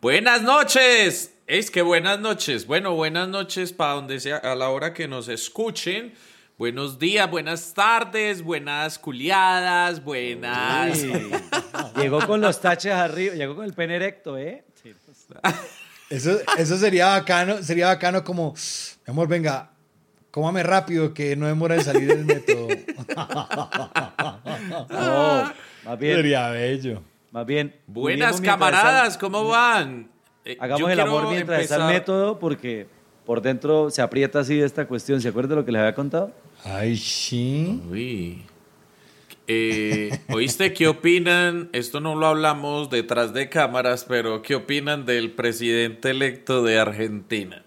Buenas noches. Es que buenas noches. Bueno, buenas noches para donde sea, a la hora que nos escuchen. Buenos días, buenas tardes, buenas culiadas, buenas. Llegó con los taches arriba, llegó con el pene erecto, ¿eh? Eso, eso sería bacano, sería bacano como, mi amor, venga, cómame rápido que no demora en salir el método. No, más bien, Sería bello. Más bien. Buenas camaradas, ¿cómo van? Eh, Hagamos el amor mientras está el empezar- método porque por dentro se aprieta así esta cuestión. ¿Se acuerda de lo que les había contado? Ay, sí. Uy. Eh, ¿Oíste qué opinan? Esto no lo hablamos detrás de cámaras, pero ¿qué opinan del presidente electo de Argentina?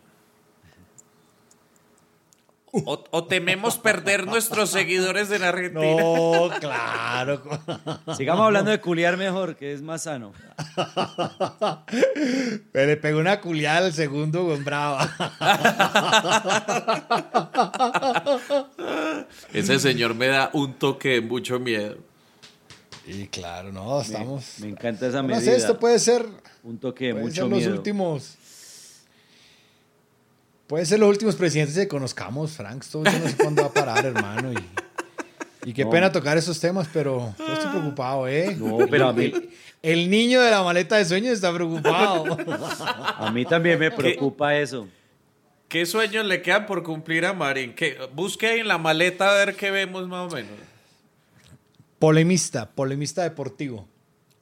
O, o tememos perder nuestros seguidores en Argentina. No, claro. Sigamos hablando de culiar mejor, que es más sano. Pero le pegó una culiada al segundo con brava. Ese señor me da un toque de mucho miedo. Y claro, no, estamos. Me encanta esa No medida. sé, esto puede ser, Un toque de mucho ser los miedo. últimos. Puede ser los últimos presidentes que conozcamos, Frank. Esto yo no sé cuándo va a parar, hermano. Y, y qué pena tocar esos temas, pero yo estoy preocupado, ¿eh? No, pero a mí, El, niño de la maleta de sueños está preocupado. a mí también me preocupa eso. ¿Qué sueños le quedan por cumplir a Marín? ¿Qué- busque ahí en la maleta a ver qué vemos más o menos. Polemista, polemista deportivo.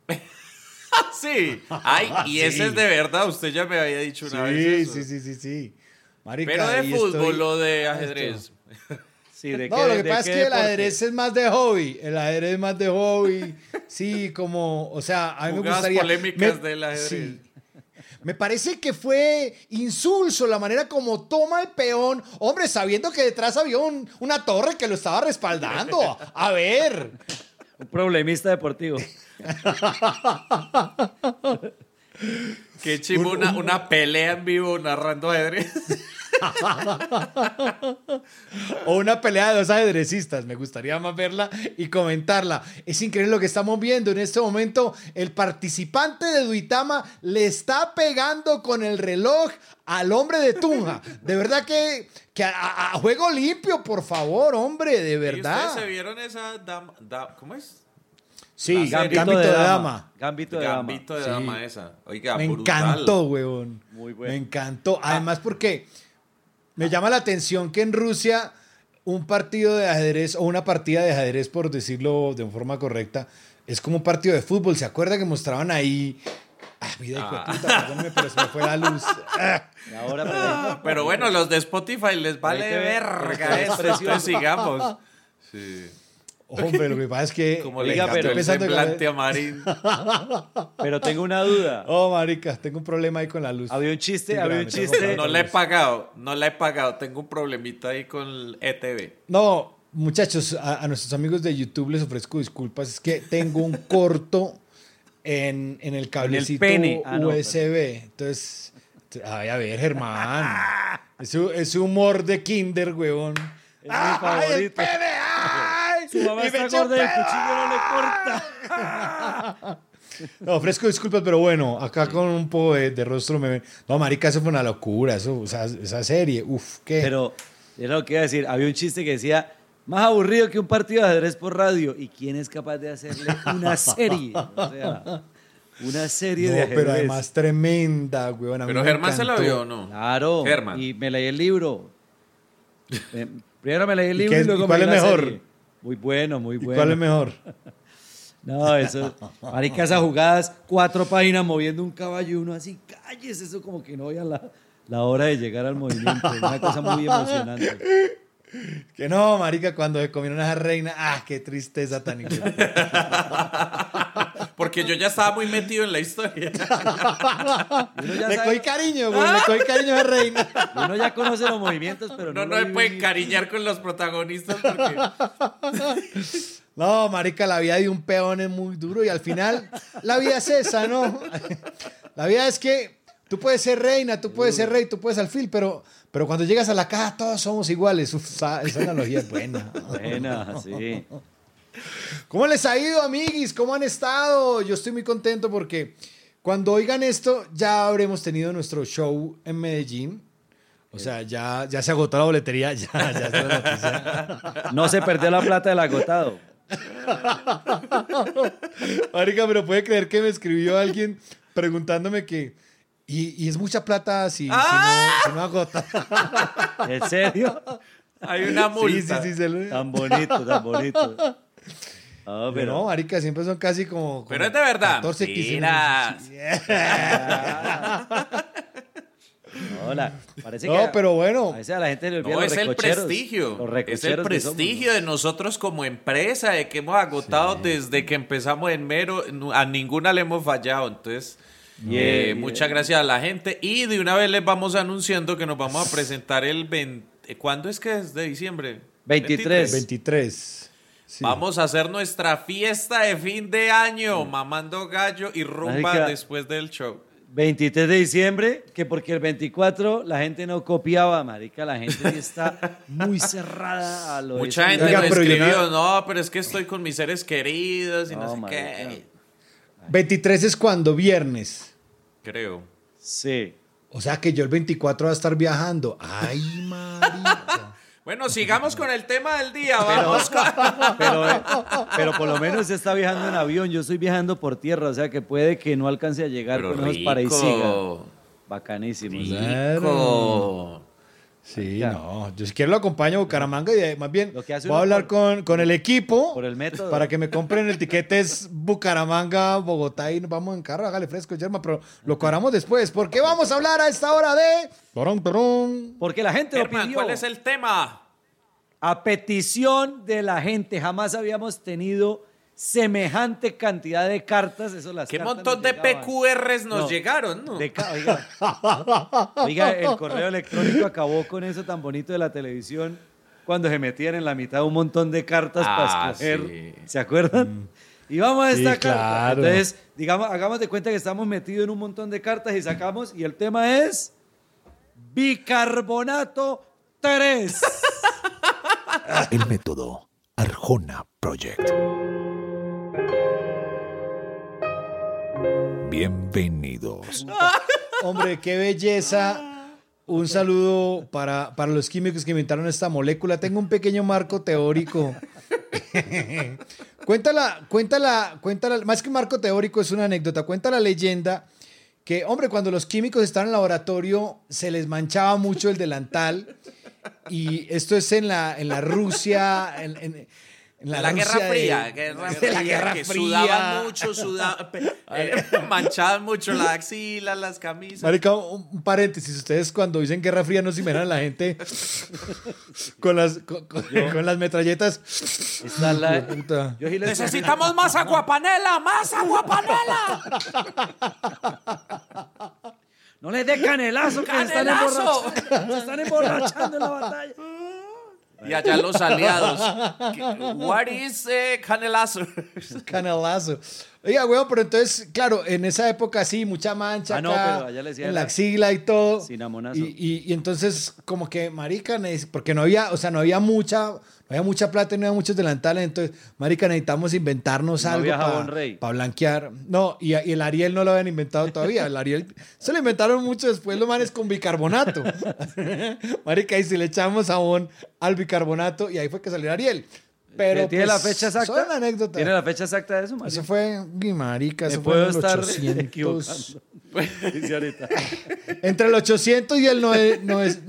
Sí. Ay, y ese es de verdad. Usted ya me había dicho una Sí, vez. eso. sí, sí, sí, sí. Marica, Pero de fútbol estoy- o de ajedrez. Sí, ¿de No, qué- lo que de pasa es que el ajedrez es más de hobby. El ajedrez es más de hobby. Sí, como, o sea, a mí me Jugadas gustaría. polémicas me- del ajedrez. sí. Me parece que fue insulso la manera como toma el peón. Hombre, sabiendo que detrás había un- una torre que lo estaba respaldando. A ver. Un problemista deportivo. Qué chimbo una, una pelea en vivo narrando ajedrez. O una pelea de dos ajedrecistas. Me gustaría más verla y comentarla. Es increíble lo que estamos viendo. En este momento, el participante de Duitama le está pegando con el reloj al hombre de Tunja. De verdad que, que a, juego limpio, por favor, hombre, de ¿Y verdad. ustedes se vieron esa dama? ¿Cómo es? Sí, La gambito, de, dama. Gambito de dama. Gambito de Sí. dama esa. Oiga, Me brutal. encantó, weón. Muy bueno. Me encantó. Además, porque me llama la atención que en Rusia un partido de ajedrez o una partida de ajedrez, por decirlo de forma correcta, es como un partido de fútbol. ¿Se acuerda que mostraban ahí? Ah, vida Ah. puta, perdóneme, pero se me fue la luz. Ah. Ahora, pero- Pero bueno, los de Spotify les vale verga. Entonces sigamos. Sí. Hombre, lo que pasa es que. Como le encantó pero- el pensando que- semblante a Marín. pero tengo una duda. Oh, marica, tengo un problema ahí con la luz. Había un chiste, Sí, había grave, un chiste. No le he pagado, no la he pagado. Tengo un problemita ahí con el ETV. No, muchachos, a, a nuestros amigos de YouTube les ofrezco disculpas. Es que tengo un corto en, en el cablecito pene. Ah, no, USB. Entonces, ay, a ver, Germán. Es, es humor de Kinder, huevón. Es mi favorito. pene! ¡Ay! Su mamá ¡Y está gorda y el cuchillo no le corta. No, ofrezco disculpas, pero bueno, acá con un poco de, de rostro me ven. No, marica, eso fue una locura. Eso, o sea, esa serie, uf, qué. Pero era lo que iba a decir. Había un chiste que decía, más aburrido que un partido de ajedrez por radio. ¿Y quién es capaz de hacerle una serie? O sea, una serie no, de ajedrez. pero además tremenda, mí Pero Germán se la vio no. Claro. Germán. Y me leí el libro. Eh, Primero me leí el ¿Y libro qué y, es- luego y cuál me es la mejor? serie. Muy bueno, muy ¿Y bueno. cuál es mejor? No, eso. Marica, esas jugadas, cuatro páginas moviendo un caballo y uno así, calles, eso como que no voy a la, la hora de llegar al movimiento. Es una cosa muy emocionante. Que no, marica, cuando se comieron a esa reina, ah, qué tristeza tan. Porque yo ya estaba muy metido en la historia. Le sabe- cogí cariño, güey. Le cogí cariño a Reina. uno ya conoce los movimientos, pero No, no, no me puede encariñar con los protagonistas porque... No, marica, la vida de un peón es muy duro y al final la vida es esa, ¿no? La vida es que tú puedes ser reina, tú puedes ser rey, tú puedes alfil, pero, pero cuando llegas a la caja todos somos iguales. Uf, esa, analogía es buena. Buena, sí. ¿Cómo les ha ido, amiguis? ¿Cómo han estado? Yo estoy muy contento porque cuando oigan esto ya habremos tenido nuestro show en Medellín. O sea, ya, ya se agotó la boletería, ya, ya está la noticia. No se perdió la plata del agotado. Marica, pero puede creer que me escribió alguien preguntándome que. Y, y es mucha plata si, si no, si no agota. ¿En serio? Hay una Sí, multa. sí, sí. Se lo... Tan bonito, tan bonito. Ah, Pero pero no, marica, siempre son casi como. Pero como es de verdad. 14, 15 Mira. Hola, parece No, que pero bueno. a veces a la gente le olvida No, los es el prestigio. los Es el prestigio de nosotros como empresa, de que hemos agotado desde que empezamos en mero. A ninguna le hemos fallado. Entonces, eh, Bien, muchas gracias a la gente. Y de una vez les vamos anunciando que nos vamos a presentar el 20. ¿Cuándo es que es? ¿De diciembre? 23. 23. Sí. Vamos a hacer nuestra fiesta de fin de año, mamando gallo y rumba Marica. después del show. 23 de diciembre, que porque el 24 la gente no copiaba, marica, la gente está muy cerrada a lo de Mucha eso. gente Oiga, me pero escribió, no- no, pero es que estoy con mis seres queridos y no, No, sé marica. qué. 23 es cuando viernes. Creo. Sí. O sea que yo el 24 voy a estar viajando. Ay, marica. Bueno, sigamos con el tema del día. Vamos con- Pero, eh, pero por lo menos se está viajando en avión, yo estoy viajando por tierra, o sea que puede que no alcance a llegar Pero con rico. paraisiga. Bacanísimo. o sea. Rico. Sí, Ya. no. Yo si quiero lo acompaño a Bucaramanga y eh, más bien Lo que hace voy a hablar por- con, con el equipo Por el método. para que me compren el tiquete es Bucaramanga, Bogotá y nos vamos en carro. Hágale fresco, Yerma, pero lo cuadramos después. porque vamos a hablar a esta hora de... Torón, torón. Porque la gente lo Herman, pidió. ¿cuál es el tema? A petición de la gente, jamás habíamos tenido semejante cantidad de cartas. Eso las ¿Qué cartas montón nos de llegaban. PQRs nos No. llegaron? no? De oiga, oiga, el correo electrónico acabó con eso tan bonito de la televisión cuando se metían en la mitad un montón de cartas Ah, para escoger. sí. ¿Se acuerdan? Y vamos a Sí, esta carta. claro. Entonces, digamos, hagamos de cuenta que estamos metidos en un montón de cartas y sacamos, y el tema es bicarbonato 3. El método Arjona Project. Bienvenidos. Hombre, qué belleza. Un saludo para, para los químicos que inventaron esta molécula. Tengo un pequeño marco teórico. cuéntala, cuéntala, cuéntala, más que un marco teórico es una anécdota. Cuenta la leyenda que, hombre, cuando los químicos estaban en el laboratorio se les manchaba mucho el delantal. Y esto es en la, en la Rusia, en la, Guerra Rusia de- Fría, Guerra de Fría, la Guerra que Fría. sudaban mucho, sudaban, eh, manchaban mucho la axila, las camisas. Marica, un, un paréntesis. Ustedes cuando dicen Guerra Fría no se imaginan a la gente con las, con, con- con las metralletas. Está la- Puta. Yo sí les- Necesitamos más aguapanela, más aguapanela. No les dé canelazo, que se están, ¡Canelazo! emborrachando, se están emborrachando en la batalla. Y allá los aliados. What is eh, canelazo? Canelazo. Oiga, weón, pero entonces, claro, en esa época sí, mucha mancha Ah, no, acá, pero allá le decían en la la- axila y todo. Cinamonazo. Y, y, y entonces, como que, marica, porque no había, o sea, no había mucha, no había mucha plata, no había muchos delantales, entonces, marica, necesitamos inventarnos No algo para blanquear. No, y, y el Ariel no lo habían inventado todavía, el Ariel, se lo inventaron mucho después, los manes con bicarbonato. marica, y si le echamos jabón al bicarbonato, y ahí fue que salió Ariel. Pero ¿Tiene la pues, fecha exacta? anécdota. ¿Tiene la fecha exacta de eso, Mario? Eso fue, uy, marica, Me eso fue en puedo el estar 800. equivocando. Dice ahorita. Entre el 800 y el nove- nove-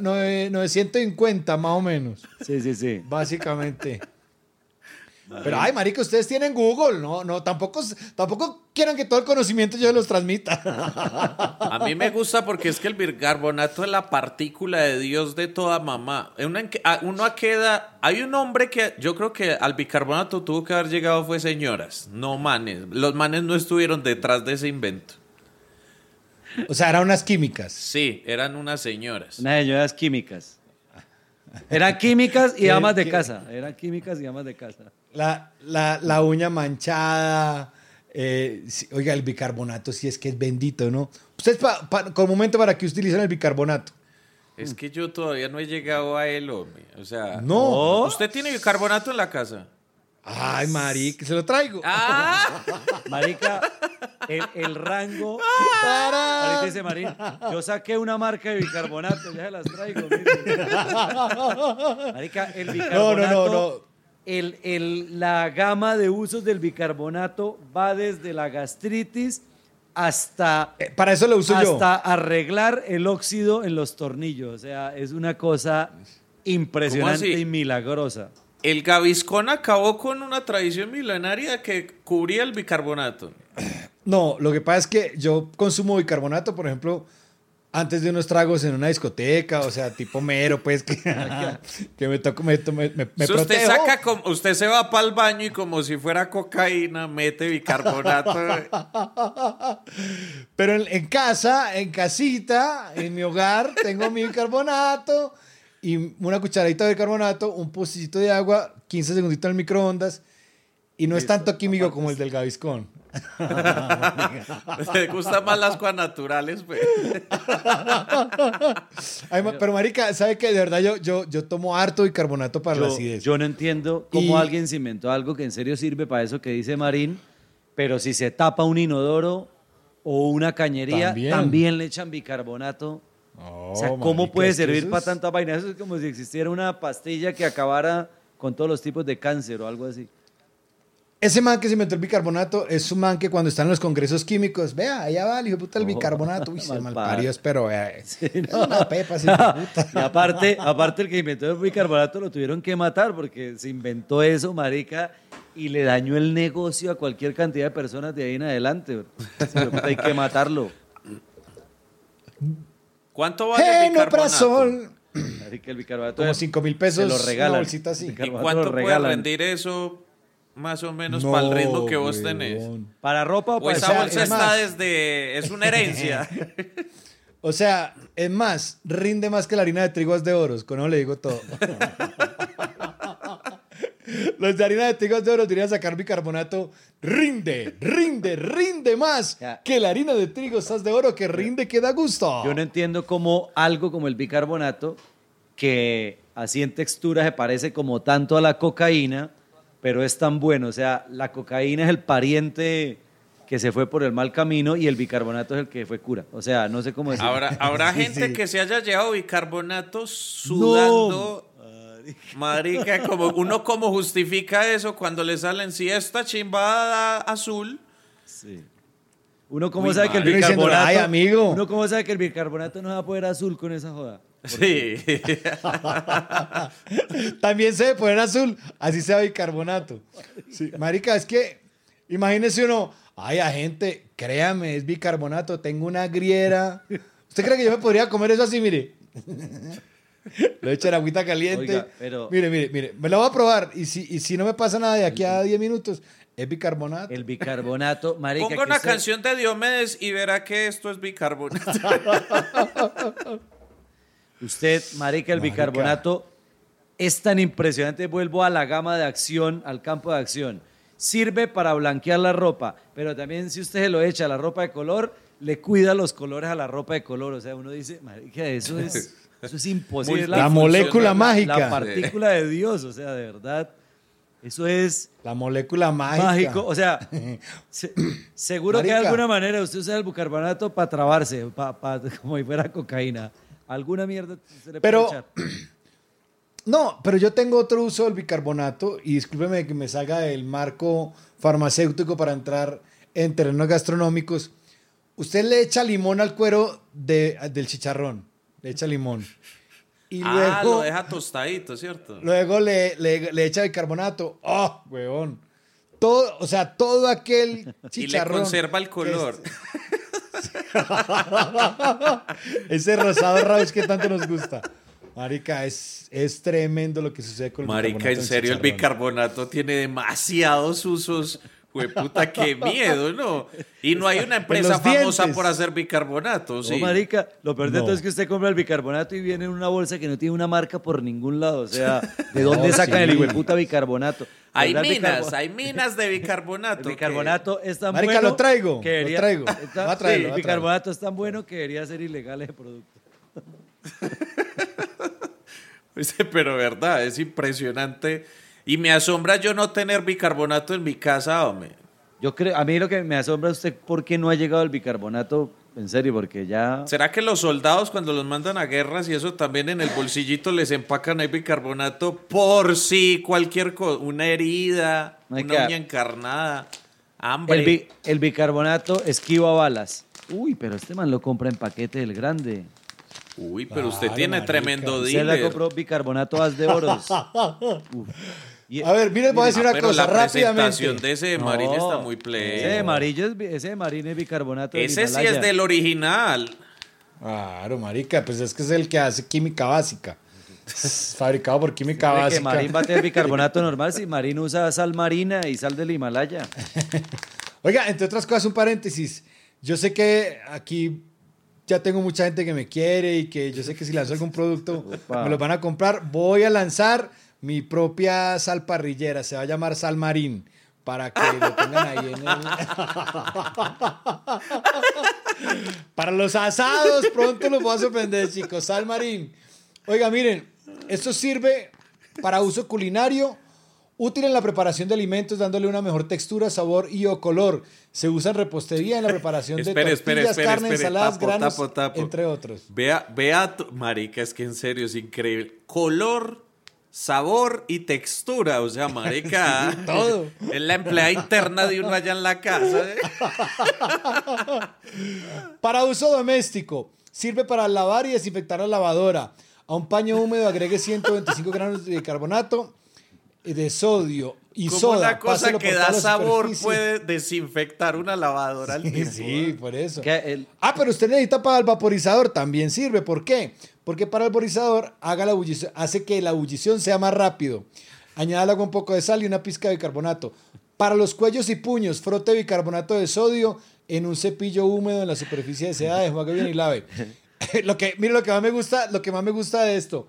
nove- 950, más o menos. Sí, sí, sí. Básicamente. Pero, ay, marica, ustedes tienen Google, no, no, tampoco, tampoco quieran que todo el conocimiento yo los transmita. A mí me gusta porque es que el bicarbonato es la partícula de Dios de toda mamá. Uno, queda, hay un hombre que yo creo que al bicarbonato tuvo que haber llegado fue señoras, no manes. Los manes no estuvieron detrás de ese invento. O sea, eran unas químicas. Sí, eran unas señoras. Unas señoras químicas. Eran químicas y ¿Qué- amas de casa. Eran químicas y amas de casa. La, la, la uña manchada. eh, sí, oiga, el bicarbonato sí es que es bendito, ¿no? Ustedes, pa, pa- con momento, ¿para qué utilizan el bicarbonato? Es que yo todavía no he llegado a él, hombre. O sea, No. ¿usted tiene bicarbonato en la casa? Ay, marica, se lo traigo. Ah, Marica, el, el rango. Para. Ahorita dice Marín, yo saqué una marca de bicarbonato, ya se las traigo. mire. Marica, el No, bicarbonato. no, no, no. El, el- la gama de usos del bicarbonato va desde la gastritis hasta, Eh, para eso lo uso yo. hasta arreglar el óxido en los tornillos. O sea, es una cosa impresionante y milagrosa. el Gaviscón acabó con una tradición milenaria que cubría el bicarbonato. No, lo que pasa es que yo consumo bicarbonato, por ejemplo, antes de unos tragos en una discoteca, o sea, tipo mero, pues, que, que me toco, me, me, me, Si usted saca como, usted se va para el baño y como si fuera cocaína, mete bicarbonato. Pero en, en casa, en casita, en mi hogar, tengo mi bicarbonato y una cucharadita de bicarbonato, un pocito de agua, 15 segunditos en el microondas. Y no es tanto químico como el del Gaviscón. ¿Le gustan más las cosas naturales? Pues? Ay, pero, marica, ¿sabe qué? De verdad, yo, yo, yo tomo harto bicarbonato para la Yo, acidez. yo no entiendo cómo Y- alguien se inventó algo que en serio sirve para eso que dice Marín, pero si se tapa un inodoro o una cañería, También. también, le echan bicarbonato. o sea, Oh, ¿cómo marica, puede que servir para tanta vaina? Eso es como si existiera una pastilla que acabara con todos los tipos de cáncer o algo así. Ese man que se inventó el bicarbonato es un man que cuando está en los congresos químicos, vea, allá va el hijo puta el bicarbonato. Uy, se mal malparió, pero vea. Es no. una pepa, de puta. Y aparte, aparte el que inventó el bicarbonato lo tuvieron que matar porque se inventó eso, marica, y le dañó el negocio a cualquier cantidad de personas de ahí en adelante. Hay que matarlo. ¿Cuánto vale el bicarbonato? Genoprazol. Marica, el bicarbonato Como es- 5 mil pesos. Se lo regalan. Una bolsita así. ¿Y cuánto lo puede regalan. rendir eso más o menos para el ritmo que vos tenés? ¿Para ropa o O para esa sea, bolsa es está más. desde... es una herencia. O sea, es más, rinde más que la harina de trigo es de oros. Con eso le digo todo. Los de harina de trigo de oro deberían sacar bicarbonato. Rinde, rinde, rinde más Ya. que la harina de trigo estás de oro que rinde que da gusto. Yo no entiendo cómo algo como el bicarbonato, que así en textura se parece como tanto a la cocaína, pero es tan bueno. O sea, la cocaína es el pariente que se fue por el mal camino y el bicarbonato es el que fue cura. O sea, no sé cómo decirlo. Habrá, habrá Sí, gente sí. que se haya llevado bicarbonato sudando. Marica, como uno como justifica eso cuando le salen si esta chimbada azul. Sí. Uno cómo Uy, sabe que el bicarbonato, "Ay, amigo". uno cómo sabe que el bicarbonato no va a poder azul con esa joda. Sí. También se debe poner azul, así sea bicarbonato. Sí, Marica, es que imagínese uno, ay, gente, créame, es bicarbonato, tengo una griera. ¿Usted cree que yo me podría comer eso así, mire? Lo echa en agüita caliente. Oiga, pero- Mire, mire, mire, me lo voy a probar y si, y si no me pasa nada de aquí a 10 minutos, es bicarbonato. El bicarbonato, marica. Ponga que una canción de Diomedes y verá que esto es bicarbonato. Usted, marica, el Marica. bicarbonato es tan impresionante. Vuelvo a la gama de acción, al campo de acción. Sirve para blanquear la ropa, pero también si usted se lo echa a la ropa de color, le cuida los colores a la ropa de color. O sea, uno dice, marica, eso es, eso es imposible. La molécula la- mágica. La partícula de Dios, o sea, de verdad. Eso es La molécula mágica. mágico. O sea, se- seguro que de alguna manera usted usa el bicarbonato para trabarse, pa- pa- como si fuera cocaína. Alguna mierda se le Pero- puede echar. No, pero yo tengo otro uso del bicarbonato y discúlpeme que me salga del marco farmacéutico para entrar en terrenos gastronómicos. Usted le echa limón al cuero de- del chicharrón, le echa limón. y ah, luego, lo deja tostadito, ¿cierto? luego le, le, le echa bicarbonato. ¡Oh, huevón! Todo, o sea, todo aquel Y le chicharrón. conserva el color. Ese rosado Raus que tanto nos gusta. Marica, es, es tremendo lo que sucede con el Marica, bicarbonato en serio, el bicarbonato tiene demasiados usos. Jueputa, qué miedo, ¿no? Y no hay una empresa famosa dientes. por hacer bicarbonato, sí. No, marica, lo peor de No. todo es que usted compra el bicarbonato y viene en una bolsa que no tiene una marca por ningún lado. O sea, ¿de dónde No, sacan sí. el hijo puta bicarbonato? Hay ¿Verdad, minas, hay minas de bicarbonato. El que- bicarbonato es tan Marica, bueno. lo traigo, que lo traigo. está- Va a traerlo, sí, va a el traerlo. bicarbonato es tan bueno que debería ser ilegal ese producto. Pero verdad, es impresionante. Y me asombra yo no tener bicarbonato en mi casa, hombre. Yo creo, a mí lo que me asombra es usted por qué no ha llegado el bicarbonato, en serio, porque ya... ¿Será que los soldados cuando los mandan a guerras y eso también en el bolsillito les empacan ahí bicarbonato por si cualquier cosa, una herida, una que- uña encarnada, hambre? El, bi- el bicarbonato esquiva balas. Uy, pero este man lo compra en paquete del grande. Uy, pero usted Claro, tiene marica. tremendo Usted la dealer. compró bicarbonato haz de oros. Uf. Y- A ver, mire, voy a decir Ah, una pero cosa la presentación rápidamente. de ese de No, Marín está muy Ese play. de amarillo es, ese de marín es bicarbonato Ese sí es del original. Claro, marica, pues es que es el que hace química básica. Fabricado por química Cree que básica. Marín va a tener bicarbonato normal si Marín usa sal marina y sal del Himalaya. Oiga, entre otras cosas, un paréntesis. Yo sé que aquí ya tengo mucha gente que me quiere y que yo sé que si lanzo algún producto Opa. me lo van a comprar. Voy a lanzar mi propia sal parrillera. Se va a llamar Sal Marín. Para que lo tengan ahí en el... Para los asados, pronto los voy a sorprender, chicos. Sal Marín. Oiga, miren, esto sirve para uso culinario, útil en la preparación de alimentos, dándole una mejor textura, sabor y o color. Se usa en repostería, en la preparación de Espere, tortillas, espere, carne, espere. ensaladas, Tapo, granos, tapo, tapo. entre otros. Vea, vea, marica, es que en serio es increíble. Color, sabor y textura, o sea, marica. todo. Es la empleada interna de uno allá en la casa. ¿eh? Para uso doméstico, sirve para lavar y desinfectar la lavadora. A un paño húmedo agregue 125 gramos de bicarbonato eh, de sodio y Como soda. una cosa Páselo que da sabor superficie. puede desinfectar una lavadora al tiempo. Sí, por eso. El- Ah, pero usted necesita para el vaporizador, también sirve. ¿Por qué? Porque para el vaporizador haga la hace que la ebullición sea más rápido. Añádala con un poco de sal y una pizca de bicarbonato. Para los cuellos y puños, frote bicarbonato de sodio en un cepillo húmedo en la superficie deseada, enjuague bien y lave. lo que, lo que más me gusta, lo que más me gusta de esto.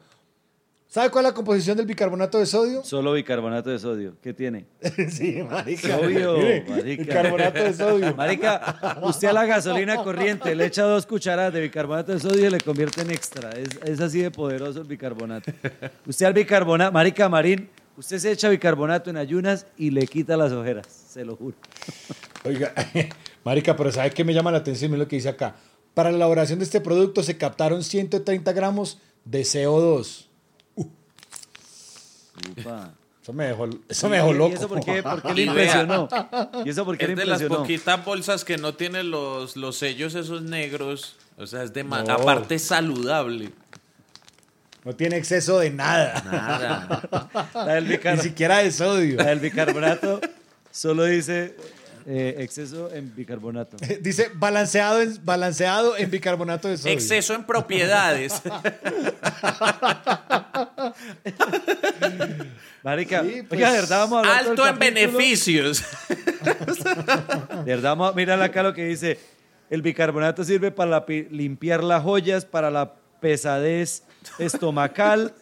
¿Sabe cuál es la composición del bicarbonato de sodio? solo bicarbonato de sodio. ¿Qué tiene? sí, marica. Sodio, Mire, marica. bicarbonato de sodio. Marica, usted a la gasolina corriente le echa dos cucharadas de bicarbonato de sodio y le convierte en extra. Es, es así de poderoso el bicarbonato. Usted al bicarbonato, Marica Marín, usted se echa bicarbonato en ayunas y le quita las ojeras, se lo juro. Oiga, marica, pero ¿sabe qué me llama la atención? Mira lo que dice acá. Para la elaboración de este producto se captaron 130 gramos de CO2. Upa. Eso me dejó, eso me dejó ¿Y- loco. ¿Y eso por qué, por qué le impresionó? ¿Y eso por qué le Es de las poquitas bolsas que no tienen los, los sellos esos negros. O sea, es de No. aparte saludable. No tiene exceso de nada. Nada. La del, Ni siquiera de sodio. la del bicarbonato solo dice eh, exceso en bicarbonato. Dice balanceado en, balanceado en bicarbonato de sodio. Exceso en propiedades. Marica, Sí, pues, oiga, de verdad vamos a hablar todo Alto en beneficios. De verdad, vamos a- mírala acá lo que dice. El bicarbonato sirve para la limpiar las joyas, para la pesadez estomacal,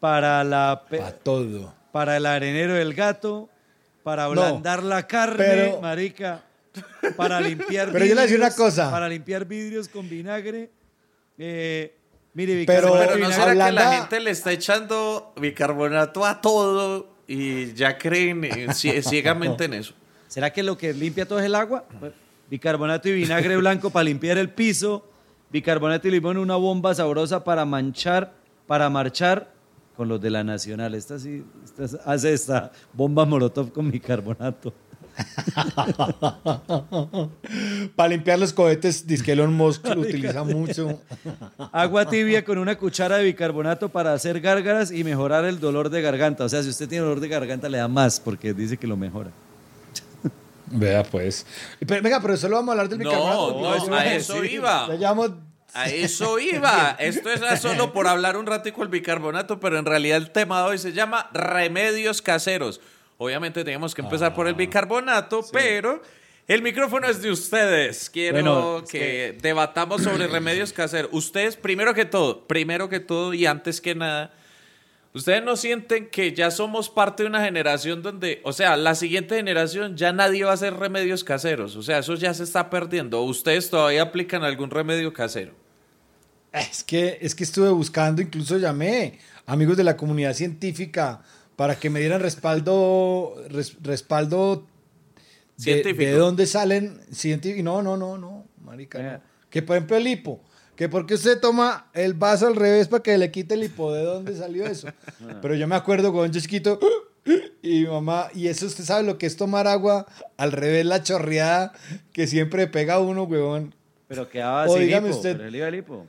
para, la pe- Para todo. para el arenero del gato, para ablandar la carne, pero- marica, para limpiar Pero yo le voy a decir una vidrios, cosa. Para limpiar vidrios con vinagre. Eh, mire, Pero- bicarbonato Pero y no será que la gente le está echando bicarbonato a todo y ya creen eh, cie- ciegamente en eso. ¿Será que lo que limpia todo es el agua? Pues, Bicarbonato y vinagre blanco para limpiar el piso, bicarbonato y limón, una bomba sabrosa para manchar, para marchar con los de la Nacional. Esta sí, esta hace esta bomba molotov con bicarbonato. Para limpiar los cohetes, dice que Elon Musk lo utiliza mucho. Agua tibia con una cuchara de bicarbonato para hacer gárgaras y mejorar el dolor de garganta. O sea, si usted tiene dolor de garganta, le da más porque dice que lo mejora. Vea, pues. Pero, venga, pero solo vamos a hablar del No, bicarbonato. no, porque- a eso iba. Ya llevamos A eso iba. Esto es solo por hablar un ratico el bicarbonato, pero en realidad el tema de hoy se llama remedios caseros. Obviamente teníamos que empezar por el Ah, bicarbonato, pero el micrófono es de ustedes. Quiero Bueno, que, debatamos sobre remedios caseros. Ustedes, primero que todo, primero que todo y antes que nada, ¿Ustedes no sienten que ya somos parte de una generación donde, o sea, la siguiente generación ya nadie va a hacer remedios caseros? O sea, eso ya se está perdiendo. ¿O ¿Ustedes todavía aplican algún remedio casero? Es que, es que estuve buscando, incluso llamé a amigos de la comunidad científica para que me dieran respaldo, res- respaldo de, Científico. de dónde salen científicos. No, no, no, no, marica. no. Que por ejemplo el hipo, que porque usted toma el vaso al revés para que le quite el hipo, ¿de dónde salió eso? Pero yo me acuerdo cuando yo chiquito y mi mamá, y eso usted sabe lo que es tomar agua al revés, la chorreada que siempre pega a uno, huevón. Pero quedaba O sin dígame hipo, usted- pero al hipo.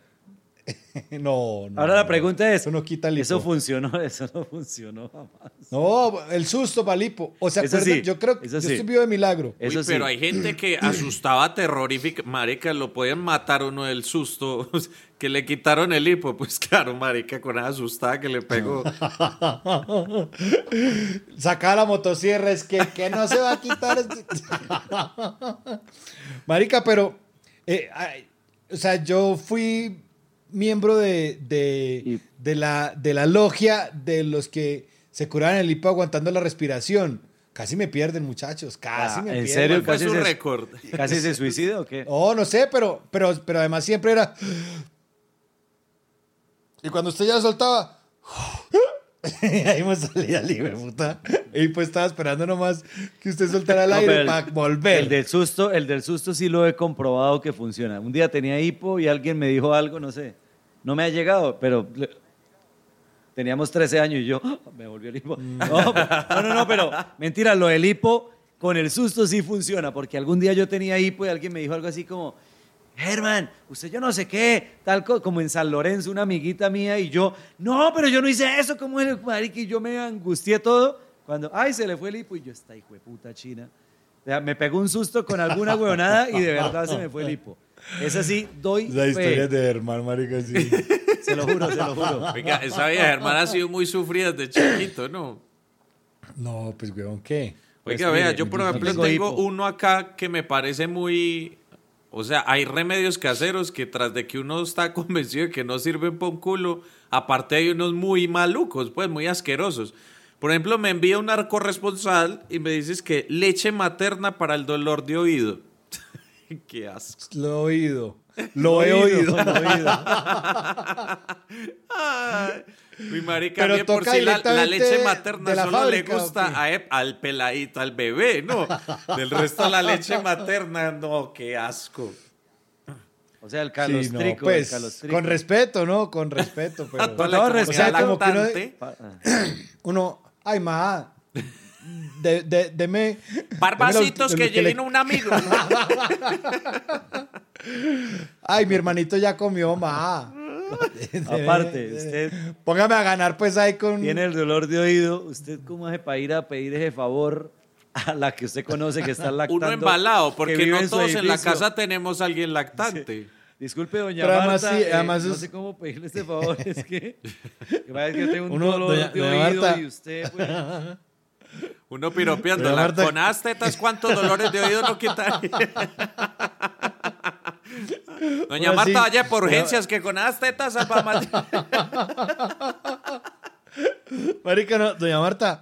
No, no. Ahora la pregunta es, Eso no quita el ¿eso funcionó? Eso no funcionó jamás. No, el susto palipo. O sea, sí, yo creo que eso yo sí. estoy vivo de milagro. Eso Uy, sí. pero hay gente que asustaba terrorífica. Marica, lo podían matar uno del susto. Que le quitaron el hipo. Pues claro, marica, con esa asustada que le pegó. Sacaba la motosierra, es que, que no se va a quitar. este- Marica, pero, eh, ay, o sea, yo fui miembro de, de, Y- de la, de la logia de los que se curaban el hipo aguantando la respiración. Casi me pierden, muchachos, casi Ah, me ¿En pierden. serio? ¿Cuál ¿Casi fue su récord? ¿Casi se suicida o qué? Oh, no sé, pero, pero, pero además siempre era. Y cuando usted ya soltaba. ahí me salía de puta. Y pues estaba esperando nomás que usted soltara el No, aire el- para volver. El del susto, el del susto sí lo he comprobado que funciona. Un día tenía hipo y alguien me dijo algo, no sé. No me ha llegado, pero teníamos 13 años y yo ¡ah! me volvió el hipo. Mm. No, no, no, no, pero mentira, lo del hipo con el susto sí funciona, porque algún día yo tenía hipo y alguien me dijo algo así como, Germán, usted yo no sé qué, tal co- como en San Lorenzo, una amiguita mía y yo, no, pero yo no hice eso, como el marica, y yo me angustié todo cuando, ay, se le fue el hipo y yo, esta hijo de puta china. O sea, me pegó un susto con alguna huevonada y de verdad se me fue el hipo. Es así, doy Esa fe. historia es de Herman, marica, sí. Se lo juro, se lo juro. Oiga, esa vieja hermana ha sido muy sufrida desde chiquito, ¿no? No, pues, weón, ¿qué? Pues, Oiga, vea, mire, yo por ejemplo tengo tengo hipo. uno acá que me parece muy... O sea, hay remedios caseros que tras de que uno está convencido de que no sirven para un culo, aparte hay unos muy malucos, pues muy asquerosos. Por ejemplo, me envía un corresponsal y me dices que leche materna para el dolor de oído. Qué asco. Lo he oído. Lo he oído. Lo he oído. Ay, mi marica, Pero bien por toca si la, leche materna la solo fábrica, le ¿o gusta a al peladito, al bebé, ¿no? Del resto la leche materna, no, qué asco. O sea, el Sí, calostrico. no, el pues, calostrico. con respeto, ¿no? Con respeto, pero... La respeto, como que uno-. Uno, ay, ma, de, de, deme... Barbacitos que que le- lleguen un amigo. Ay, mi hermanito ya comió, ma. Aparte, usted Póngame a ganar, pues, ahí con... tiene el dolor de oído. ¿Usted cómo hace para ir a pedir ese favor a la que usted conoce que está lactando? Uno embalado, que porque no su todos en la casa tenemos a alguien lactante. Disculpe, doña Pero además Marta, sí, eh, además no es- sé cómo pedirle este favor, es que, que yo tengo un Uno, dolor doña- de doña oído Marta. y usted, pues, Uno piropeando. Pero La, Marta- con as tetas, ¿cuántos dolores de oído no quita? Doña Marta, sí. vaya por urgencias, que con as tetas. Marica, no, doña Marta,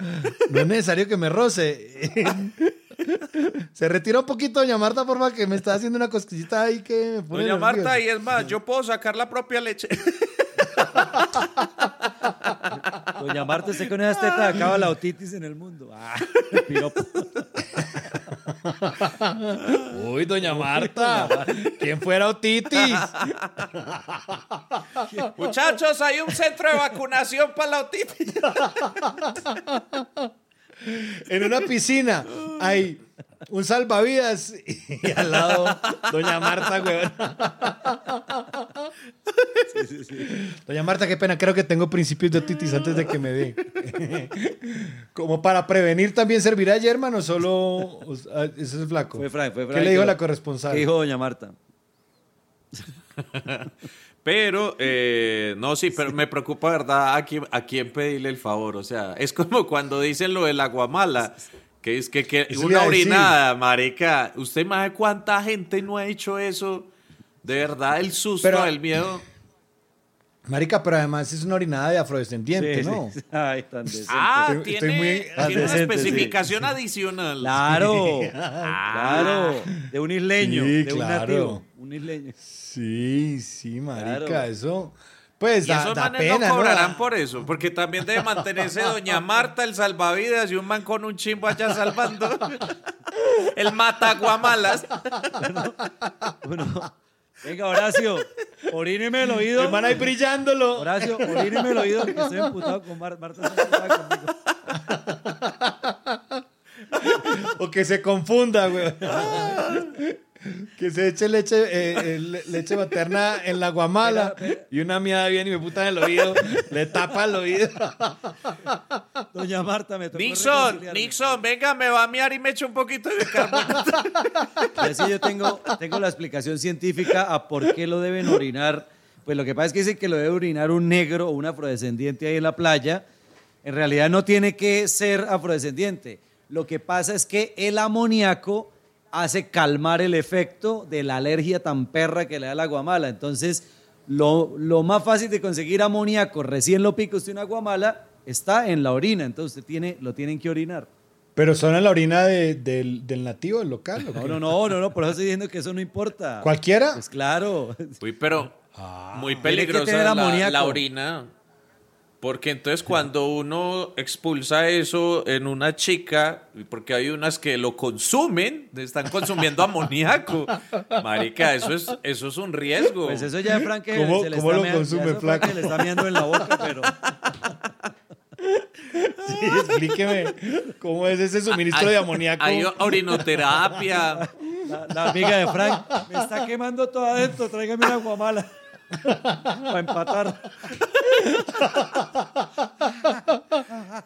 no es necesario que me roce. Se retira un poquito, doña Marta, por favor, que me está haciendo una cosquillita ahí que me pone Doña Marta, y es más, yo puedo sacar la propia leche. Doña Marta, usted con esas tetas acaba la otitis en el mundo. Ah, piropo. Uy, doña Marta, ¿quién fuera otitis? Muchachos, hay un centro de vacunación para la otitis. En una piscina hay un salvavidas y al lado doña Marta, weón. Doña Marta, qué pena, creo que tengo principios de otitis antes de que me dé. Como para prevenir también servirá ayer, hermano, solo ah, eso es flaco. Fue Frank, fue Frank. ¿Qué le dijo la corresponsal? ¿Qué dijo doña Marta? Pero, eh, no, sí, pero me preocupa, ¿verdad? A quién, a quién pedirle el favor. O sea, es como cuando dicen lo del aguamala, que es que, que una orinada, marica. ¿Usted más cuánta gente no ha hecho eso? De verdad, el susto, Pero- el miedo. Marica, pero además es una orinada de afrodescendiente, Sí, ¿no? sí. Ay, tan decente. Ah, Estoy- tiene, estoy muy tiene una sí. especificación adicional. Claro, Ah. claro. De un isleño, Sí, de un claro. nativo. Un isleño. Sí, sí, marica, Claro. eso. Pues Y da, esos da manes pena, no cobrarán ¿no? por eso, porque también debe mantenerse doña Marta, el salvavidas, y un man con un chimbo allá salvando. El mataguamalas. Bueno, venga, Horacio, oríneme el oído. El man ahí brillándolo. Horacio, oríneme el oído, que estoy emputado con Mar- Marta. está conmigo. O que se confunda, güey. Que se eche leche, eh, eh, le- leche materna en la guamala y una miada viene y me puta en el oído, le tapa el oído. Doña Marta, me tocó Nixon. Nixon, venga, me va a miar y me echa un poquito de bicarbonato. Y así yo tengo, tengo la explicación científica a por qué lo deben orinar. Pues lo que pasa es que dicen que lo debe orinar un negro o un afrodescendiente ahí en la playa. En realidad no tiene que ser afrodescendiente. Lo que pasa es que el amoníaco hace calmar el efecto de la alergia tan perra que le da la guamala. Entonces, lo, lo más fácil de conseguir amoníaco recién lo pica usted una guamala está en la orina. Entonces, usted tiene, lo tienen que orinar. Pero son en la orina de- del, del nativo, del local. No, no, no, no, no, por eso estoy diciendo que eso no importa. ¿Cualquiera? Pues claro. Uy, pero muy Tiene que peligrosa la, la orina. Porque entonces cuando uno expulsa eso en una chica, porque hay unas que lo consumen, están consumiendo amoníaco. Marica, eso es, eso es un riesgo. Pues eso ya Frank que ¿Cómo- se le cómo está lo meando- consume, Frank le está meando en la boca, pero Sí, explíqueme cómo es ese suministro de amoníaco. Hay orinoterapia. la, la amiga de Frank me está quemando todo adentro, tráigame una guamala para empatar.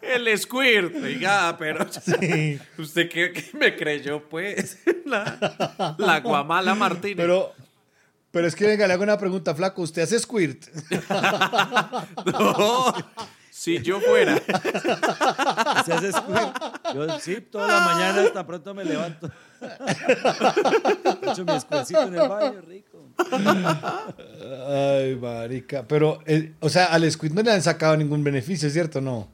El squirt. Oiga, pero Sí. usted qué, qué me creyó, pues. La, la guamala Martínez. Pero, pero es que venga, le hago una pregunta, flaco. ¿Usted hace squirt? No, si yo fuera. Se hace squirt. Yo sí, toda la mañana hasta pronto me levanto. He hecho mi squirtcito en el baño, rico. Ay, marica. Pero, eh, o sea, al squirt no le han sacado ningún beneficio, ¿cierto? No.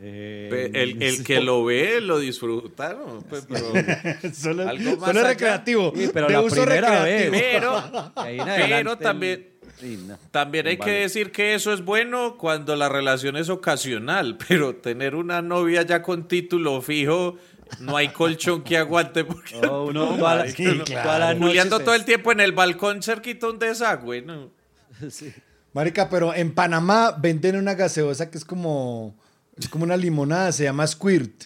Eh, El, el que lo ve lo disfruta, ¿no? Pues, pero, solo Algo más solo allá. recreativo. Sí, pero de la uso primera recreativo. vez. pero, también, sí, no. también hay que decir que eso es bueno cuando la relación es ocasional, pero tener una novia ya con título fijo, no hay colchón que aguante porque No, uno sí, claro. toda la noche Juliando se- todo el tiempo en el balcón cerquita un desagüe, ¿no? Sí. Marica, pero en Panamá venden una gaseosa que es como, es como una limonada, se llama Squirt.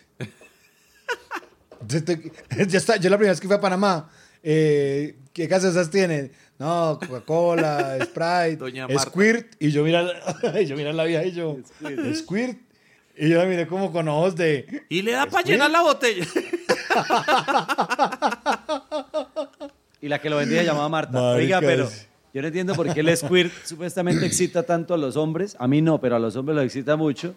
Ya está, yo la primera vez que fui a Panamá, eh, ¿qué gaseosas tienen? No, Coca-Cola, Sprite, Doña Marta. Squirt. Y yo mira, yo mira la vieja y yo, Squirt. Y yo la miré como con ojos de... Y le da para llenar la botella. Y la que lo vendía llamaba Marta. Marica, Oiga, pero yo no entiendo por qué el squirt supuestamente excita tanto a los hombres. A mí no, pero a los hombres lo excita mucho.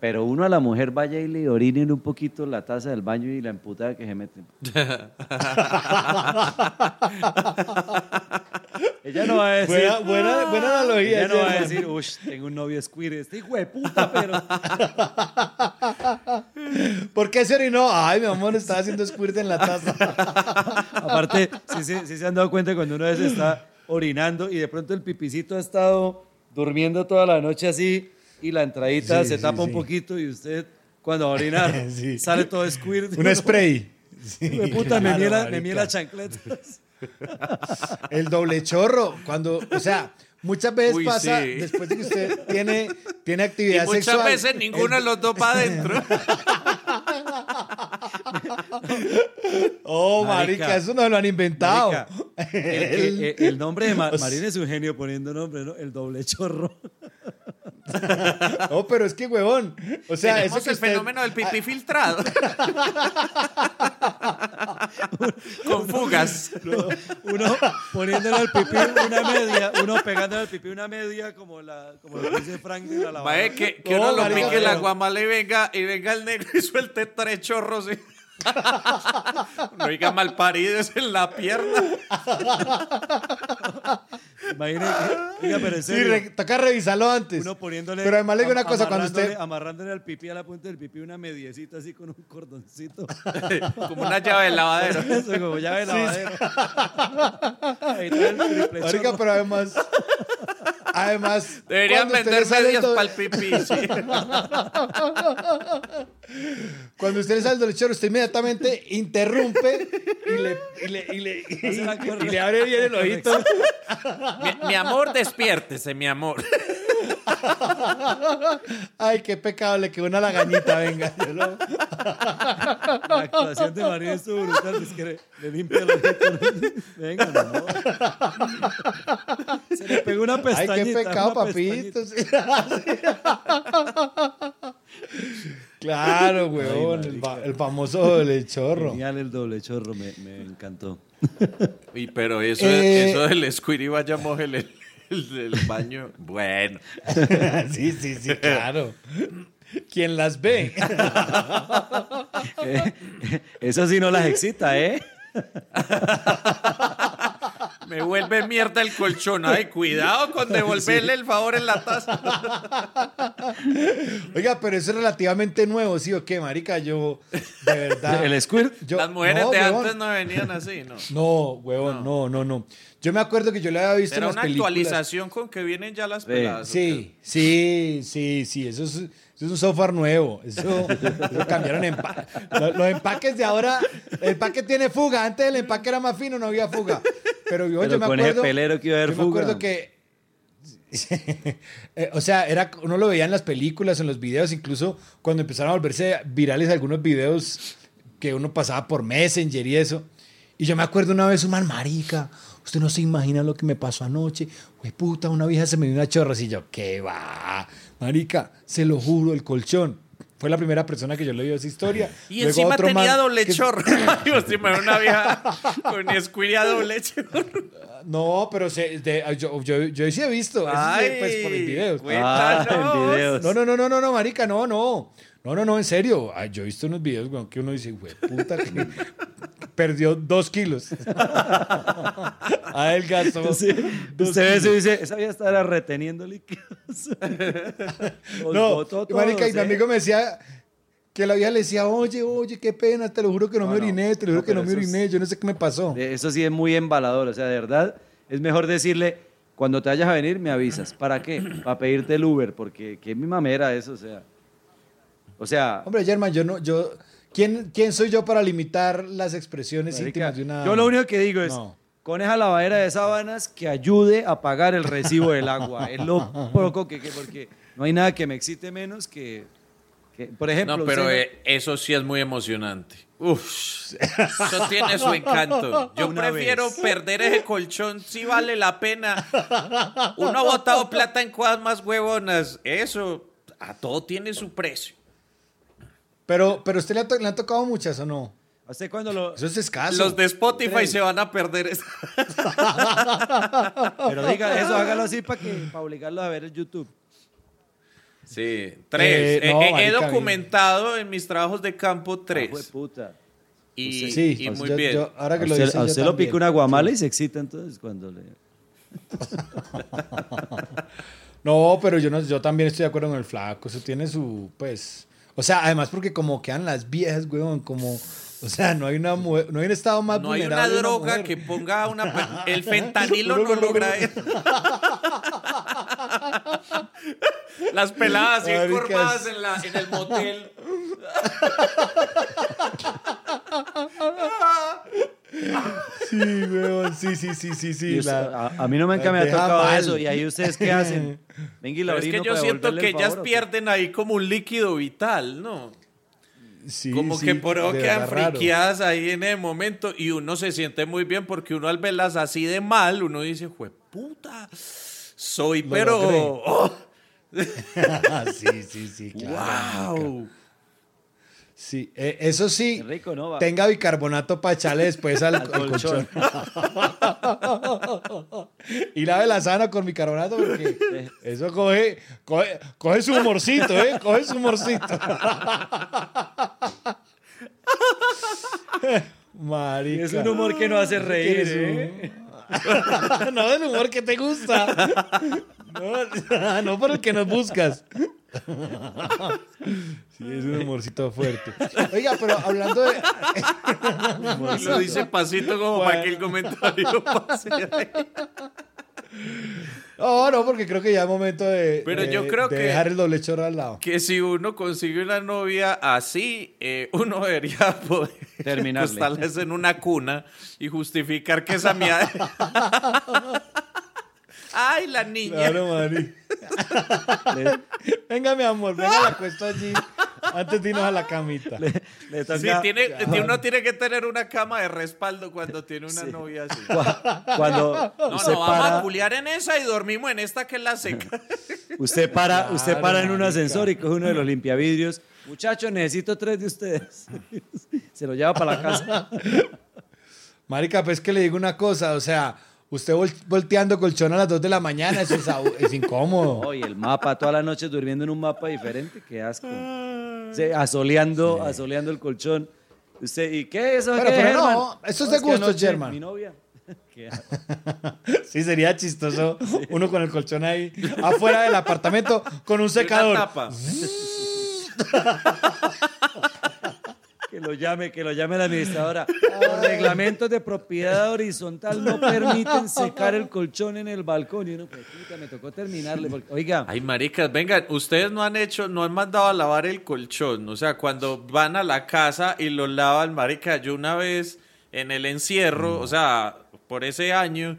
Pero uno a la mujer vaya y le orinen un poquito la taza del baño y la emputada que se meten. Ella no va a decir. Buena, buena, buena analogía. Ella no va a decir, uff, tengo un novio squirt. Este hijo de puta, pero. ¿Por qué se orinó? Ay, mi amor, estaba haciendo Squirt en la taza. Aparte, sí, sí, sí se han dado cuenta cuando uno veces está orinando y de pronto el pipicito ha estado durmiendo toda la noche así y la entradita Sí, se sí, tapa un sí. poquito y usted cuando va a orinar sale todo squirt. Un spray. Sí, puta, me claro, miela, me miela chancletas. El doble chorro, cuando, o sea, muchas veces Uy, pasa sí. después de que usted tiene, tiene Y actividad muchas sexual. veces ninguno de los dos va adentro. Oh, marica, Marica. eso no lo han inventado. Marica, el, el- el- el nombre de Ma- Marín es un genio poniendo nombre, ¿no? El doble chorro. No, pero es que, huevón. O sea, Tenemos eso que el usted- fenómeno del pipí filtrado. Con fugas. Uno poniéndole al pipí una media, uno pegándole al pipí una media como, la, como lo dice Frank de la lavadora. Que, que No, uno lo marica, pique la guamala y venga, y venga el negro y suelte tres chorros. y- No diga mal paridos en la pierna. Imagine que, oiga, pero en Sí, serio, re- toca revisarlo antes. uno poniéndole... Pero además le digo una cosa, cuando usted... amarrándole- al pipí, a la punta del pipí, una mediecita así con un cordoncito. Como una llave de lavadero. Eso, como llave de lavadero. Ahí está el triple Marica, chorro. pero además... Además... Deberían vender medias para el pipí. sí. Cuando usted le sale el doble chorro, usted inmediatamente interrumpe y le, y le, y le, y- Hace la y le abre bien el ojito. Mi, mi amor, despiértese, mi amor. Ay, qué pecado, le quedó una lagañita, venga. yo lo- La actuación de María estuvo brutal. Es que le, le limpia el ojito. Venga, no. Se le pegó una Ay, pestañita. qué pecado, papito. Sí. Claro, weón, el, fa- el famoso doble chorro. Genial el doble chorro, me, me encantó. Uy, pero eso, Eh. eso del squirty vaya moje el, baño. Bueno. Sí, sí, sí, claro. ¿Quién las ve? Eh, Eso sí no las excita, ¿eh? Me vuelve mierda el colchón. Ay, cuidado con devolverle el favor en la taza. Oiga, pero eso es relativamente nuevo, ¿sí o qué, marica? Yo, de verdad. El squirt. yo- Las mujeres no, de huevón. antes no venían así, ¿no? No, huevón, no, no, no. Yo me acuerdo que yo le había visto Era en las una películas. actualización con que vienen ya las peladas. ¿o Sí, sí, sí, sí, eso es, eso es un software nuevo. Eso, eso cambiaron empa- Los, los empaques de ahora, el empaque tiene fuga. Antes el empaque era más fino, no había fuga. Pero yo, Pero yo me con acuerdo. pelero que iba a haber yo me fuga. acuerdo que. Eh, o sea, era, uno lo veía en las películas, en los videos, incluso cuando empezaron a volverse virales algunos videos que uno pasaba por Messenger y eso. Y yo me acuerdo una vez un man, marica, usted no se imagina lo que me pasó anoche. Güey, puta, una vieja se me dio una chorra. Y yo, ¿qué va? Marica, se lo juro, el colchón. Fue la primera persona que yo le dio esa historia. Y Luego encima otro tenía man doble que- chorro. Una vieja con doble chorro. No, pero se- de- yo, yo, yo sí he visto. eso sí, Ay, pues por el video. Ah, videos. No, no, no, no, no, no, marica, no, no. No, no, no, en serio. Ay, yo he visto unos videos, weón, que uno dice, güey, puta, que perdió dos kilos. Adelgazó. Sí. Usted ve eso y dice, esa vieja estará reteniendo líquidos. No, marica, y mi ¿eh? amigo me decía que la vieja le decía, oye, oye, qué pena, te lo juro que no, me No, oriné, te lo juro que no me oriné, yo no sé qué me pasó. Eso sí es muy embalador, o sea, de verdad, es mejor decirle, cuando te vayas a venir me avisas. ¿Para qué? Para pedirte el Uber, porque qué mi mamera eso, o sea. O sea, Hombre, German, yo no, yo, ¿quién, ¿quién soy yo para limitar las expresiones marica, íntimas de una yo lo único que digo es, No. con esa lavadera de sábanas que ayude a pagar el recibo del agua. Es lo poco que, que- porque no hay nada que me excite menos que, que, por ejemplo, No, pero usted- eh, eso sí es muy emocionante. Uf, eso tiene su encanto. Yo Una prefiero vez. perder ese colchón si vale la pena. Uno ha botado plata en cosas más huevonas. Eso, a todo tiene su precio. Pero, pero usted le ha, le tocado muchas o no? ¿A usted cuando lo... Eso es escaso. Los de Spotify Tres. se van a perder. Pero diga eso, hágalo así para que para obligarlos a ver el YouTube. Sí, tres. Eh, Eh, no, eh, he documentado en mis trabajos de campo Ah, tres. puta. Y, Sí, y muy yo- bien. yo- ahora A que lo usted, dice, a usted lo pica una guamala y se excita entonces cuando le... No, pero yo, no, yo también estoy de acuerdo con el flaco. Eso tiene su, pues... O sea, además porque como quedan las viejas, weón, como... O sea, no hay, una mujer- no hay un estado más No hay una droga que ponga una... El fentanilo no logra eso. Las peladas bien es- en, la, en el motel. Sí, weón, sí, sí, sí, sí, sí. La- a, a mí no me, me ha tocado mal. eso. ¿Y ahí ustedes qué hacen? Venga y la es que yo siento que el ellas pierden ahí como un líquido vital, ¿no? Sí, como sí, que por eso quedan friqueadas ahí en el momento y uno se siente muy bien porque uno al verlas así de mal, uno dice, fue puta, soy, Lo pero... oh, sí, sí, sí, claro. ¡Wow! Sí, eh, eso sí, rico, ¿no? Tenga bicarbonato para echarle después al, Al al colchón. y lave la sábana con bicarbonato porque eso coge, coge, coge su humorcito, ¿eh? Coge su humorcito. Marica. Es un humor que no hace reír, ¿eh? no del humor que te gusta. No, no por el que nos buscas. Sí, es un humorcito fuerte. Oiga, pero hablando de. Y lo dice pasito como para que el comentario pase. No, no, porque creo que ya es momento de. Pero de- yo creo de que- dejar el doble chorro al lado. Que si uno consigue una novia así, eh, uno debería poder Terminarle. acostarles en una cuna y justificar que esa mía... Ay, la niña. Claro, Mari. Venga, mi amor, venga, la acuesto allí antes de irnos a la camita. Le toca- Sí, tiene, uno tiene que tener una cama de respaldo cuando tiene una novia así. Cuando No, no, vamos a culiar en esa y dormimos en esta que es la seca. usted para, usted para en un ascensor y coge uno de los limpiavidrios. Muchachos, necesito tres de ustedes. Se lo lleva para la casa. Marica, pues que le digo una cosa, o sea, usted vol- volteando colchón a las 2 de la mañana, eso es, es incómodo. Oye, el mapa, toda la noche durmiendo en un mapa diferente, qué asco. Sí, asoleando, asoleando el colchón. Usted, ¿y qué es eso? Pero- qué, pero no, eso es de anoche Germán. Mi novia. Sí, sería chistoso uno con el colchón ahí afuera del apartamento con un Una secador. Que lo llame, que lo llame la administradora. Los reglamentos de propiedad horizontal no permiten secar el colchón en el balcón. Y uno, pues, puta, me tocó terminarle. porque- oiga, Ay, maricas, vengan, ustedes no han hecho, no han mandado a lavar el colchón. O sea, cuando van a la casa y lo lavan, marica, yo una vez en el encierro, o sea, por ese año,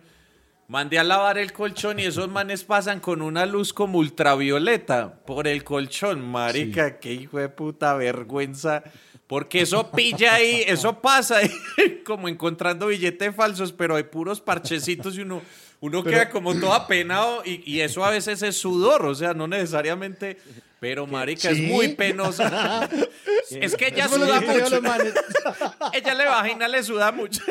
mandé a lavar el colchón y esos manes pasan con una luz como ultravioleta por el colchón. Marica, qué hijo de puta vergüenza. Porque eso pilla ahí, eso pasa ahí, como encontrando billetes falsos, pero hay puros parchecitos y uno, uno queda como todo apenado y, y eso a veces es sudor, o sea, no necesariamente, pero marica, es ¿Sí? muy penoso. es que ella suda mucho, ella le vagina le suda mucho.